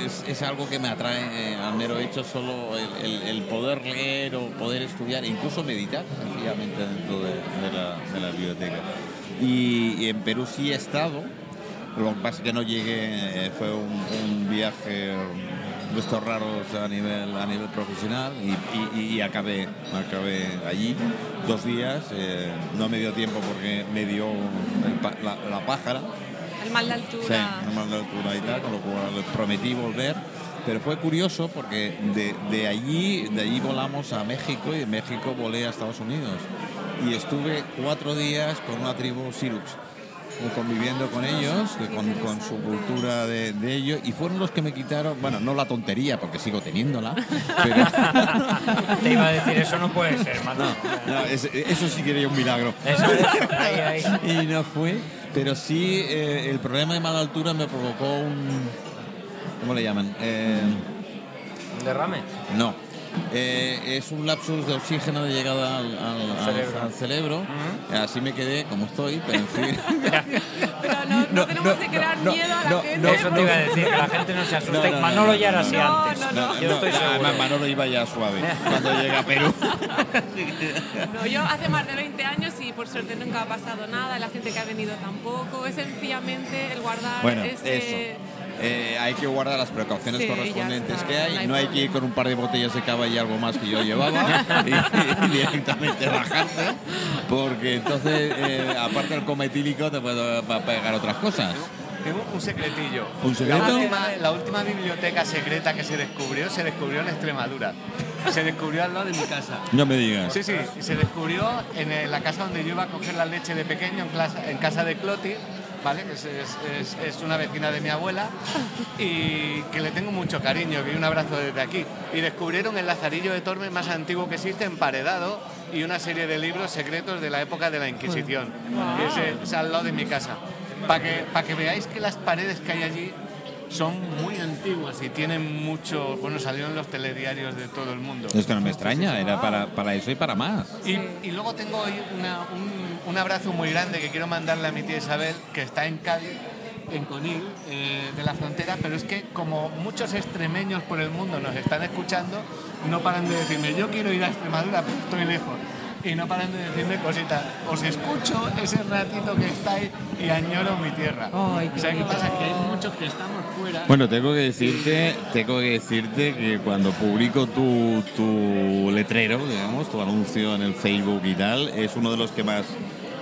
es, es algo que me atrae eh, al mero hecho, solo el, el- el poder leer o poder estudiar, incluso meditar sencillamente dentro de, de la, de la biblioteca. Y, y en Perú sí he estado, lo que pasa es que no llegué, eh, fue un, un viaje de estos raros a nivel, a nivel profesional y, y- y acabé, acabé allí dos días. eh, no me dio tiempo porque me dio el la, la pájara, El mal de sí, altura. el mal de altura y tal, con lo cual prometí volver. Pero fue curioso porque de, de allí, de allí volamos a México y de México volé a Estados Unidos. Y estuve cuatro días con una tribu Sirux conviviendo con ellos, que con, con su cultura de, de ellos, y fueron los que me quitaron, bueno, no la tontería, porque sigo teniéndola, pero Te iba a decir, eso no puede ser, mano. no, es- eso sí quería un milagro. Eso es, ahí, ahí. Y no fue, pero sí eh, el problema de mala altura me provocó un, ¿cómo le llaman? Eh, Un derrame. no. Eh, es un lapsus de oxígeno de llegada al, al- al- Cerebro. al cerebro. Así me quedé como estoy, pero en fin. Pero no, no, tenemos que crear no, miedo a la no, gente. no, Eso te iba a decir, que la gente no se asuste. No, no, no, Manolo no, ya era no, así no. antes. No, No, Yo no, estoy además Manolo iba ya suave cuando llega a Perú. No, yo hace más de 20 años y por suerte nunca ha pasado nada, la gente que ha venido tampoco, es sencillamente el guardar Bueno, ese... eso. Eh, hay que guardar las precauciones Sí, correspondientes que hay. No hay que ir con un par de botellas de cava y algo más que yo llevaba y, y directamente bajarse, porque entonces, eh, aparte del coma etílico, te a pegar otras cosas. Tengo un secretillo. ¿Un secreto? La última, la última biblioteca secreta que se descubrió, se descubrió en Extremadura. Se descubrió al lado de mi casa. No me digas. Sí, sí, y se descubrió en eh, la casa donde yo iba a coger la leche de pequeño, en, clase- en casa de Cloti, ¿vale? Es, es- es- es una vecina de mi abuela y que le tengo mucho cariño, que un abrazo desde aquí. Y descubrieron el lazarillo de Tormes más antiguo que existe, emparedado, y una serie de libros secretos de la época de la Inquisición. Y ese es al lado de mi casa. Para que, pa' que veáis que las paredes que hay allí son muy antiguas y tienen mucho... Bueno, salieron los telediarios de todo el mundo. Es que no me extraña, era para, para eso y para más. Y, y luego tengo hoy una- un, un abrazo muy grande que quiero mandarle a mi tía Isabel, que está en Cádiz, en Conil, eh, de la frontera, pero es que como muchos extremeños por el mundo nos están escuchando, no paran de decirme, yo quiero ir a Extremadura, pero estoy lejos. Y no paran de decirme cositas. Os escucho ese ratito que estáis y añoro mi tierra. Ay, qué ¿Sabes qué bonito. pasa? Que hay muchos que estamos fuera. Bueno, tengo que decirte, tengo que decirte que cuando publico tu, tu letrero, digamos, tu anuncio en el Facebook y tal, es uno de los que más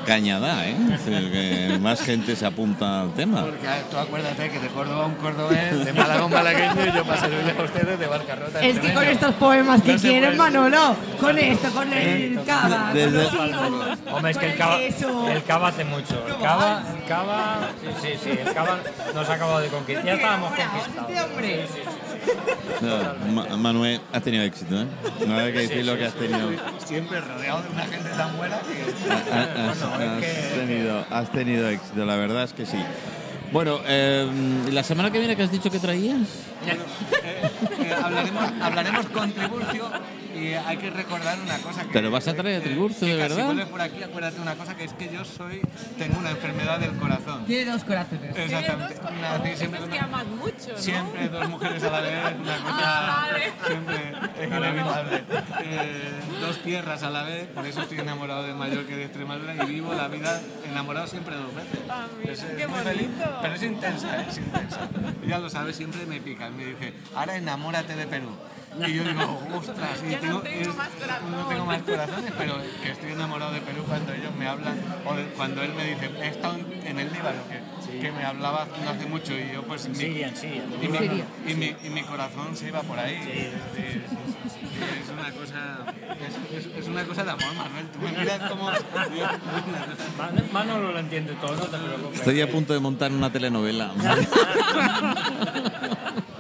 caña da, ¿eh? Es decir, que más gente se apunta al tema. Porque ah, tú acuérdate que de Córdoba un cordobés, de Málaga un malagueño y yo para servirles a ustedes de Barcarrota. Es que con estos poemas que No quieren, puede. Manolo, con esto, con el cava, con Desde- Hombre, es que el cava, queso. el cava hace mucho. El cava, el cava, sí, sí, sí, el cava nos ha acabado de conquistar. Ya estábamos conquistados. este. Sí, sí, sí, sí. No, Ma- Manuel, has tenido éxito, ¿eh? No hay que decir lo que has tenido. Siempre rodeado de una gente tan buena que... Ha- Has, Bueno, es has que- tenido, has tenido éxito, la verdad es que sí. Bueno, eh, ¿la semana que viene que has dicho que traías? Eh, eh, hablaremos, hablaremos con Tiburcio y hay que recordar una cosa. Que, Pero vas a traer a Tiburcio, que ¿de verdad? vuelve por aquí, acuérdate una cosa, que es que yo soy, tengo una enfermedad del corazón. Tiene dos corazones. Dos Exactamente. corazones, Nací siempre es que amas mucho, ¿no? Siempre dos mujeres a la vez, una cosa Ah, vale. siempre es inevitable. Eh, dos tierras a la vez, por eso estoy enamorado de Mallorca y de Extremadura y vivo la vida enamorado siempre dos veces. Ah, mira, Es- es qué feliz, pero es intensa, ¿eh? es intensa. Ella lo sabe, siempre me pica, me dice, ahora enamórate de Perú. Y yo digo, ostras, y Ya no tengo más no tengo más corazones, pero que estoy enamorado de Perú cuando ellos me hablan, o cuando él me dice, he estado en- en el Líbano, que, que me hablaba no hace mucho, y yo pues... mi- Siria, en Siria. y mi, Siria. y, mi, y mi corazón se iba por ahí. Sí, sí, sí, sí, Es una cosa, es, es- es una cosa de amor, Manuel. Tú me miras como. Man- Manolo lo entiende todo, no te preocupes. Estoy a punto de montar una telenovela.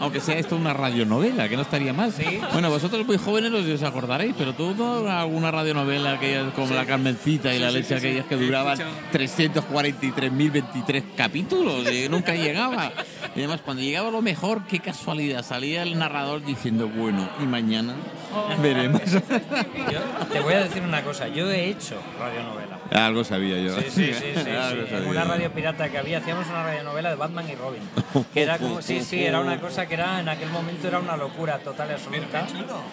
Aunque sea esto una radionovela, que no estaría mal. Sí. Bueno, vosotros muy jóvenes os acordaréis, pero tú no alguna radionovela aquella como la Carmencita y la leche aquellas que duraban 343.023 capítulos y nunca llegaba. Y además, cuando llegaba lo mejor, qué casualidad, salía el narrador diciendo, bueno, y mañana veremos. Yo te voy a decir una cosa, yo he hecho radionovela. Algo sabía yo. Sí, sí, sí, sí, En una radio pirata que había, hacíamos una radionovela de Batman y Robin. Que era como, sí, sí, era una cosa que era en aquel momento era una locura total y absoluta.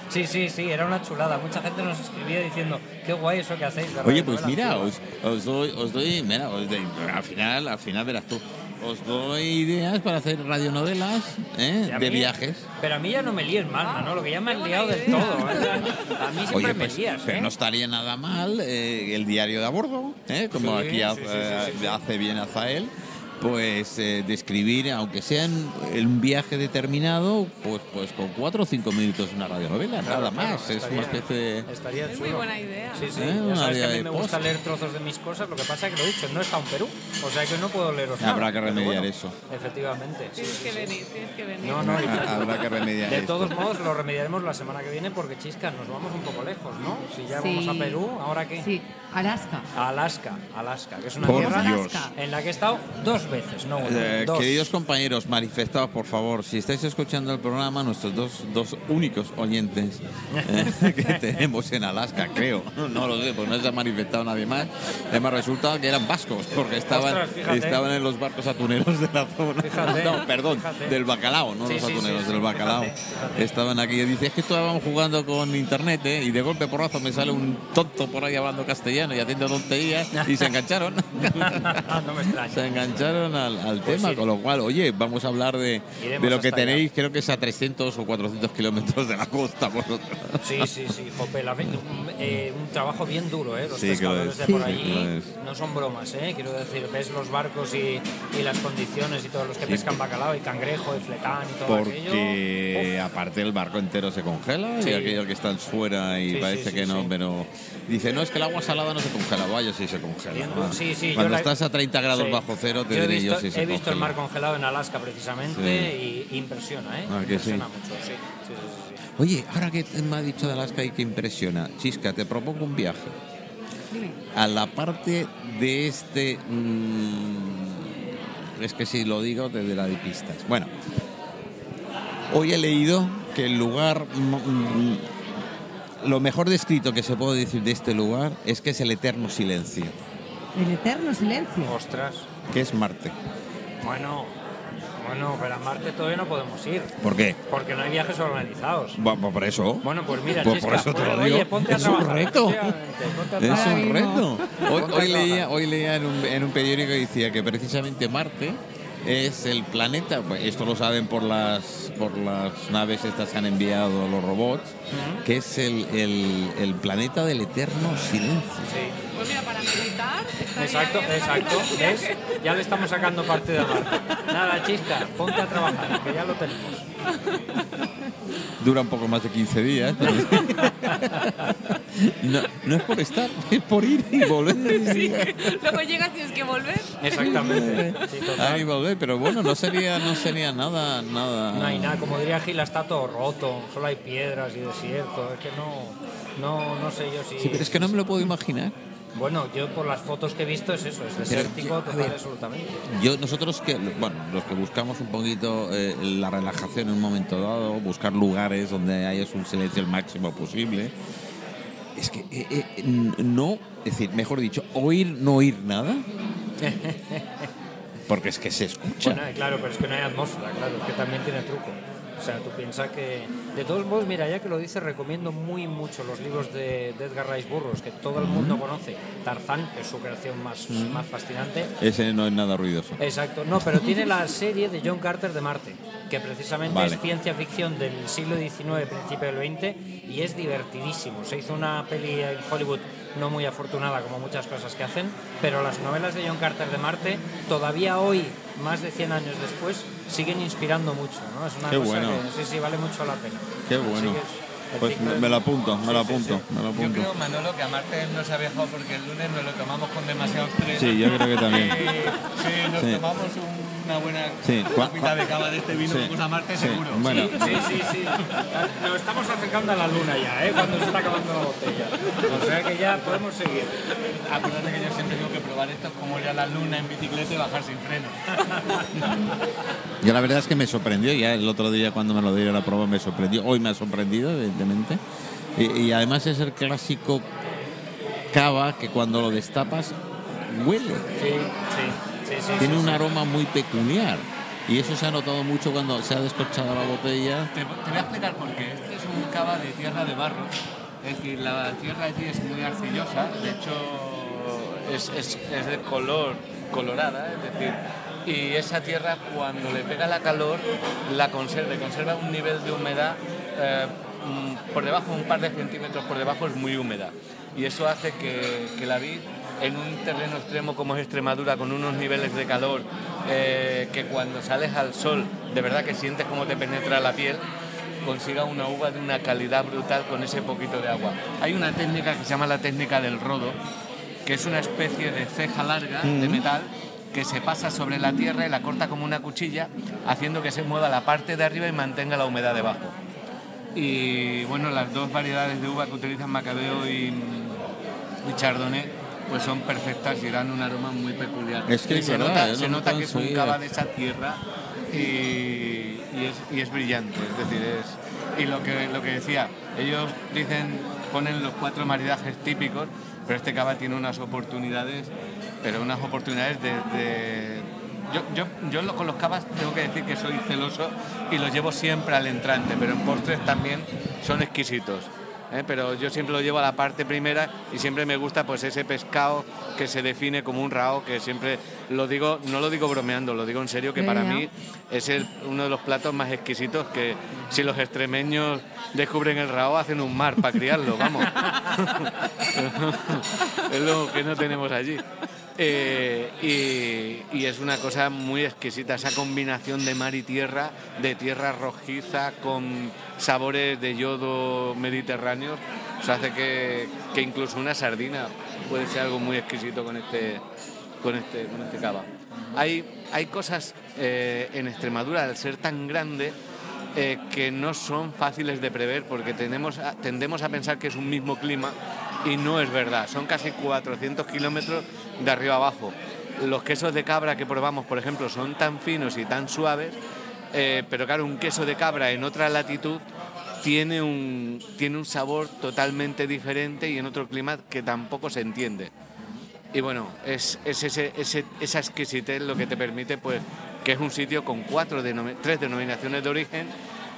Sí, sí, sí, era una chulada. Mucha gente nos escribía diciendo, qué guay eso que hacéis. de Oye, pues mira, antigua". os, os doy, os doy, mira, os doy- al final, al final verás tú, os doy ideas para hacer radionovelas ¿eh? De mí- viajes. Pero a mí ya no me líes mal, Manolo, que ya me has liado del todo. ¿eh? A mí siempre Oye, me pues, lías, pero ¿eh? no estaría nada mal eh, el diario de a bordo, ¿eh? como Sí, aquí sí, sí. hace bien Azael, pues eh, describir, aunque sea en, en un viaje determinado, pues, pues con cuatro o cinco minutos una radionovela, nada más. es una especie de... Estaría Es muy buena idea. Sí, sí. Eh, ya una sabes que a mí de me gusta leer trozos de mis cosas. Lo que pasa es que lo he dicho, no estado en Perú. O sea que no puedo leeros nada. Habrá que remediar bueno, eso. Efectivamente. sí, Tienes sí, que sí. venir, tienes que venir. No, no, y- Habrá que remediar De esto. todos modos, lo remediaremos la semana que viene porque, chisca, nos vamos un poco lejos, ¿no? Si ya vamos a. Perú, ¿ahora qué? Sí, Alaska. Alaska, Alaska, que es una Por tierra Dios. en la que he estado dos veces, no una, Eh, dos. queridos compañeros, manifestaos por favor, si estáis escuchando el programa, nuestros dos, dos únicos oyentes eh, que tenemos en Alaska, creo, no lo sé, pues no se ha manifestado nadie más. Además resulta que eran vascos, porque estaban, Ostras, estaban en los barcos atuneros de la zona. Fíjate, no, perdón, fíjate. del bacalao, no Sí, los sí, atuneros, sí, del bacalao. fíjate, fíjate. Estaban aquí y dice, es que estábamos jugando con internet ¿eh? y de golpe porrazo me sale un tonto por ahí hablando castellano y haciendo tonterías y se engancharon. no me extraña. Se engancharon al, al Pues tema, sí. con lo cual, oye, vamos a hablar de, de lo que hasta allá. tenéis, creo que es a 300 o 400 kilómetros de la costa vosotros. Sí, sí, sí, jope, la- eh, un trabajo bien duro, ¿eh? Los Sí, pescadores es. de por allí no son bromas, ¿eh? Quiero decir, ves los barcos y, y las condiciones y todos los que pescan bacalao y cangrejo y fletán y todo Porque aquello. aparte el barco entero se congela y aquellos que están fuera y parece que no, pero dice, no, es que el agua salada no se congela, vaya, sí se congela. Sí, yo Cuando la- estás a 30 grados Sí. bajo cero, te Yo he diré visto, yo si se he visto el mar congelado en Alaska precisamente y impresiona, ¿eh? Ah, que sí. impresiona mucho, sí. sí, sí, sí, sí. Oye, ahora que me ha dicho de Alaska y que impresiona, Chisca, te propongo un viaje. A la parte de este. mm, es que si lo digo te dará de pistas. Bueno, hoy he leído que el lugar. Lo mejor descrito que se puede decir de este lugar es que es el eterno silencio, El eterno silencio. Ostras. que es Marte. Bueno, bueno, pero a Marte todavía no podemos ir. ¿Por qué? Porque no hay viajes organizados. Bueno, por eso. Bueno, pues mira, Pues por eso te pues, lo digo. Oye, ponte a Es un trabajar, reto. efectivamente, ponte a Es un reto. Hoy, hoy leía, hoy leía en, un, en un periódico que decía que precisamente Marte es el planeta, pues esto lo saben por las, por las naves estas que han enviado los robots, que es el, el- el planeta del eterno silencio. Sí. Pues mira, para meditar. Exacto, bien exacto. ¿Ves? Ya le estamos sacando parte de Marte. Nada, chisca, ponte a trabajar, que ya lo tenemos. Dura un poco más de 15 días. pero- no, no es por estar, es por ir y volver. Sí, luego llegas y tienes que volver. Exactamente. Sí. Ah, y volver, pero bueno, no sería, no sería nada, nada. No hay nada, como diría Gila, está todo roto, solo hay piedras y desierto, es que no, no, no sé yo si... Sí, pero es que no me lo puedo imaginar. Bueno, yo por las fotos que he visto es eso, es desértico total ver. absolutamente. Yo, nosotros que, bueno, los que buscamos un poquito eh, la relajación en un momento dado, buscar lugares donde haya un silencio el máximo posible, es que eh, eh, no, es decir, mejor dicho, oír, no oír nada, porque es que se escucha. Bueno, claro, pero es que no hay atmósfera, claro, es que también tiene truco. O sea, tú piensas que... De todos modos, mira, ya que lo dices, recomiendo muy mucho los libros de, de Edgar Rice Burroughs, que todo el mundo conoce. Tarzán, que es su creación más, más fascinante. Ese no es nada ruidoso. Exacto, no, pero tiene la serie de John Carter de Marte, que precisamente Vale. es ciencia ficción del siglo XIX, principio del XX, y es divertidísimo. Se hizo una peli en Hollywood no muy afortunada, como muchas cosas que hacen, pero las novelas de John Carter de Marte, todavía hoy, más de 100 años después, siguen inspirando mucho. ¿no? Es una Qué cosa bueno. que sí, sí, vale mucho la pena. Qué bueno. Pues me, me lo apunto, me lo Sí, sí, apunto, me Yo apunto. creo, Manolo, que a Marte no se ha viajado porque el lunes nos lo tomamos con demasiado estrés. Sí, yo creo que también. Sí, nos Sí. tomamos una buena Sí, copita de cava de este vino, Sí. vamos a Marte Sí, seguro. bueno. Sí, sí, sí. Nos estamos acercando a la luna ya, ¿eh? cuando se está acabando la botella. O sea que ya podemos seguir. Acuérdate que yo siempre digo que probar esto es como ir a la luna en bicicleta y bajar sin freno. Yo la verdad es que me sorprendió, ya el otro día cuando me lo dieron a la prueba me sorprendió, hoy me ha sorprendido evidentemente, y, y además es el clásico cava que cuando lo destapas huele, Sí, sí, sí, sí. tiene sí, un aroma muy peculiar y eso se ha notado mucho cuando se ha descorchado la botella. Te, te voy a explicar por qué. Este es un cava de tierra de barro. Es decir, la tierra allí es muy arcillosa. De hecho, es, es- es de color colorada. Es decir, y esa tierra cuando le pega la calor, la conserva, conserva un nivel de humedad eh, mm, por debajo, un par de centímetros por debajo, es muy húmeda. Y eso hace que, que la vid en un terreno extremo como es Extremadura, con unos niveles de calor eh, que cuando sales al sol, de verdad que sientes cómo te penetra la piel, consiga una uva de una calidad brutal con ese poquito de agua. Hay una técnica que se llama la técnica del rodo, que es una especie de ceja larga de metal que se pasa sobre la tierra y la corta como una cuchilla, haciendo que se mueva la parte de arriba y mantenga la humedad debajo. Y bueno, las dos variedades de uva que utilizan Macabeo y, y Chardonnay pues son perfectas y dan un aroma muy peculiar. Es que Y es se verdad, nota, yo se nota que es un cava de esa tierra y, y es, y es brillante. Es decir, es, y lo que, lo que decía, ellos dicen, ponen los cuatro maridajes típicos, pero este cava tiene unas oportunidades, pero unas oportunidades de... de- yo, yo, yo con los cavas tengo que decir que soy celoso y los llevo siempre al entrante, pero en postres también son exquisitos. ¿Eh? Pero yo siempre lo llevo a la parte primera y siempre me gusta pues ese pescado que se define como un rao, que siempre lo digo, no lo digo bromeando, lo digo en serio, que para mí es el- uno de los platos más exquisitos que si los extremeños descubren el rao hacen un mar para criarlo, vamos. es lo que no tenemos allí. Eh, y, es una cosa muy exquisita, esa combinación de mar y tierra, de tierra rojiza con sabores de yodo mediterráneos, eso hace que, que incluso una sardina puede ser algo muy exquisito con este, con este, con este cava. Hay, hay cosas eh, en Extremadura, al ser tan grande, eh, que no son fáciles de prever porque tenemos, tendemos a pensar que es un mismo clima y no es verdad. Son casi 400 kilómetros de arriba abajo. Los quesos de cabra que probamos, por ejemplo, son tan finos y tan suaves, eh, pero claro, un queso de cabra en otra latitud tiene un, tiene un sabor totalmente diferente y en otro clima que tampoco se entiende. Y bueno, es, es ese- esa exquisitez lo que te permite, pues, que es un sitio con cuatro tres denominaciones de origen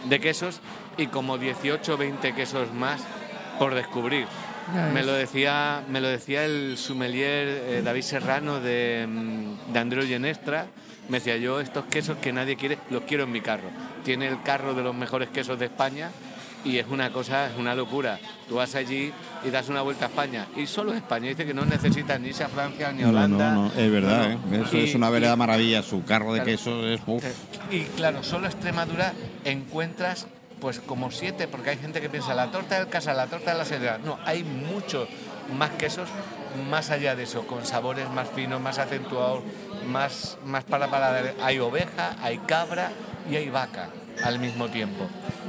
de quesos y como 18 o 20 quesos más por descubrir. Me lo decía, me lo decía el sommelier eh, David Serrano de, mm, de Andreu Genestra. Me decía yo, estos quesos que nadie quiere, los quiero en mi carro. Tiene el carro de los mejores quesos de España y es una cosa, es una locura. Tú vas allí y das una vuelta a España y solo España dice que no necesitas ni irse a Francia ni a No, no, Holanda. no, es verdad. ¿eh? Eso Y- es una vereda maravilla. Su carro de Claro. queso es. uf. y claro, solo Extremadura encuentras pues como siete, porque hay gente que piensa la torta del casa, la torta de la seda. No, hay muchos más quesos más allá de eso, con sabores más finos, más acentuados, más, más para paladar. Hay oveja, hay cabra y hay vaca al mismo tiempo.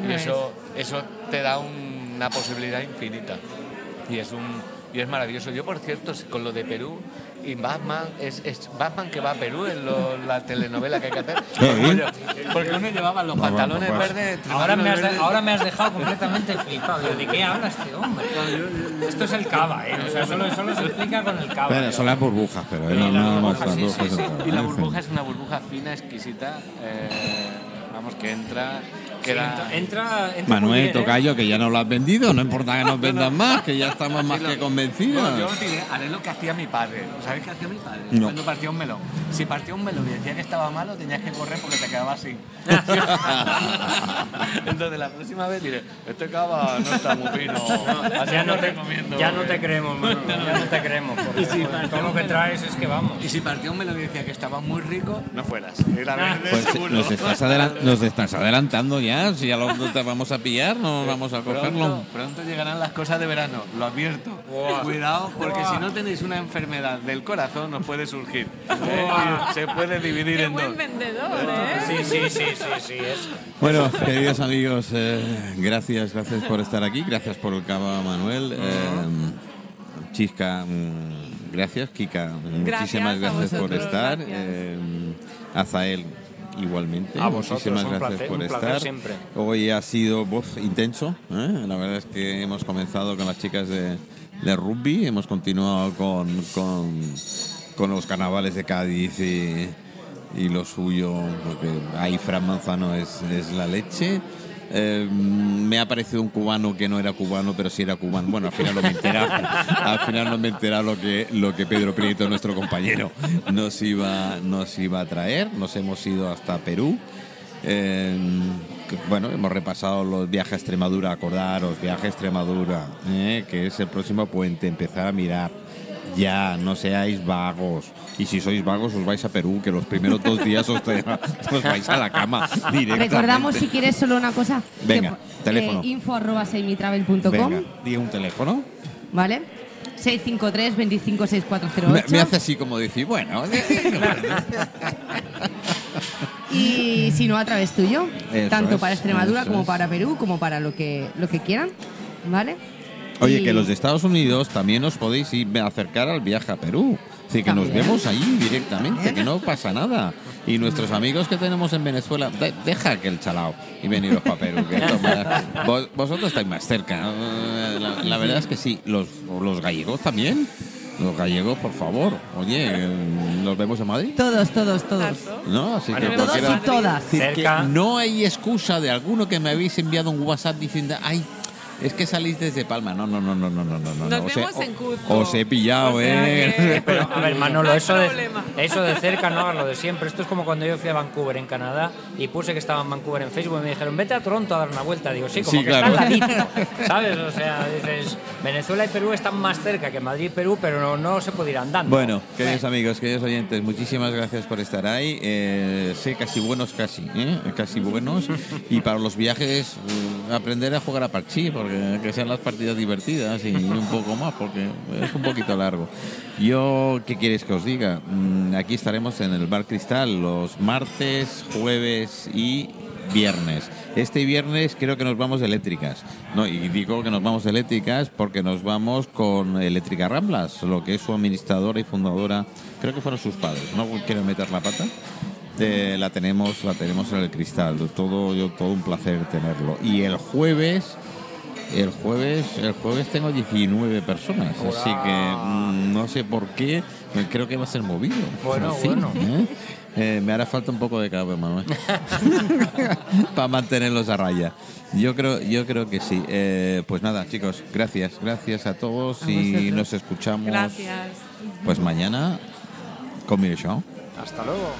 Y eso, eso te da un- una posibilidad infinita. Y es un y es maravilloso. Yo, por cierto, con lo de Perú y Batman, es, es Batman que va a Perú en lo- la telenovela que hay que hacer. Porque uno llevaba los No, pantalones pues. verdes. Ahora me, has verdes. ahora me has dejado completamente flipado. Yo, ¿De qué habla este hombre? Esto es el cava, ¿eh? O sea, solo, solo se explica con el cava. Bueno, son las burbujas, pero eh, no, sí, sí, sí. todo. Y la burbuja es una burbuja fina, exquisita. eh, vamos, que entra. Entra, entra, Manuel bien, ¿eh? Tocayo, que ya no lo has vendido, no importa que nos vendan más, que ya estamos más que convencidos. No, yo diré, haré lo que hacía mi padre. ¿Sabéis qué hacía mi padre? No. Cuando partía un melón. Si partía un melón y decía que estaba malo, tenías que correr porque te quedaba así. Entonces la próxima vez diré, este cava no está muy fino. así Ya no, te, ya no eh". te creemos, Manolo, ya no te creemos. Porque Y si todo partió lo que traes es que vamos. Y si partía un melón y decía que estaba muy rico, no fueras. Y la verdad Pues nos estás, nos estás adelantando ya, si ya lo te vamos a pillar, no vamos a cogerlo. Pronto, llegarán las cosas de verano, lo advierto. Cuidado, porque si no tenéis una enfermedad del corazón, os puede surgir. Eh, Se puede dividir Qué en dos. buen vendedor, ¿eh? Sí, sí, sí, sí, sí. Es, Bueno, queridos amigos, eh, gracias, gracias por estar aquí, gracias por el cava, Manuel. Eh, Chisca, mm, gracias. Kika, muchísimas gracias por estar. gracias. Eh, Azael, igualmente. A vosotros, muchísimas un gracias placer, por un estar. siempre. Hoy ha sido uf, intenso. ¿eh? La verdad es que hemos comenzado con las chicas de, de rugby, hemos continuado con, con, con los carnavales de Cádiz y, y lo suyo, porque ahí Fran Manzano es, es la leche. Eh, me ha parecido un cubano que no era cubano, pero sí era cubano. Bueno, al final no me he enterado. Al final no me he enterado lo que, lo que Pedro Prieto, nuestro compañero, nos iba, nos iba a traer. Nos hemos ido hasta Perú. Eh, que, bueno, hemos repasado los viajes a Extremadura, acordaros, viaje a Extremadura, eh, que es el próximo puente, empezar a mirar. Ya, no seáis vagos. Y si sois vagos, os vais a Perú, que los primeros dos días os, te- os vais a la cama directamente. Recordamos, si quieres, solo una cosa. Venga, que, teléfono. eh, info arroba Venga, di un teléfono. ¿vale? 653 25 Me, 6408 me hace así como decir, bueno, y si no a través tuyo, Eso tanto es, para Extremadura como es. para Perú, como para lo que lo que quieran, ¿vale? Oye, Y- que los de Estados Unidos también os podéis ir acercar al viaje a Perú. Decir, que nos vemos allí directamente, que no pasa nada. Y nuestros amigos que tenemos en Venezuela, de- deja que el chalao y veniros para Perú. que vos- vosotros estáis más cerca. Eh, La, la verdad es que sí, los, los gallegos también. Los gallegos, por favor. Oye, eh, nos vemos en Madrid. Todos, todos, todos. ¿No? Así que Todos y todas. Que no hay excusa de alguno que me habéis enviado un WhatsApp diciendo, ay, es que salís desde Palma. No, no, no, no, no, no, no. no. Nos Os he- vemos en Cuzco. Os he pillado, O sea eh. que- Pero, a ver, Manolo, No eso de, eso de cerca no hagas lo de siempre. Esto es como cuando yo fui a Vancouver, en Canadá, y puse que estaba en Vancouver en Facebook y me dijeron, vete a Toronto a dar una vuelta. Digo, sí, como Sí, que claro. está al ladito, ¿Sabes? O sea, dices, Venezuela y Perú están más cerca que Madrid y Perú, pero no, no se puede ir andando. Bueno, queridos amigos, queridos oyentes, muchísimas gracias por estar ahí. Eh, sé casi buenos, casi, ¿eh? casi buenos. Y para los viajes, aprender a jugar a parchí, porque que sean las partidas divertidas y un poco más, porque es un poquito largo. Yo, ¿qué quieres que os diga? Mm, Aquí estaremos en el Bar Cristal los martes, jueves y viernes. Este viernes creo que nos vamos eléctricas. No, y digo que nos vamos eléctricas porque nos vamos con Eléctrica Ramblas, lo que es su administradora y fundadora. Creo que fueron sus padres. No quiero meter la pata. Eh, la tenemos, la tenemos en el cristal. Todo, yo, todo un placer tenerlo. Y el jueves, el jueves, el jueves tengo 19 personas, así que no sé por qué. Creo que va a ser movido. Bueno, bueno. ¿eh? Eh, me hará falta un poco de cable, Manuel, para mantenerlos a raya. Yo creo, yo creo que sí. Eh, pues nada, chicos, gracias, gracias a todos A y vosotros. nos escuchamos. Gracias. Pues mañana con mi show. Hasta luego.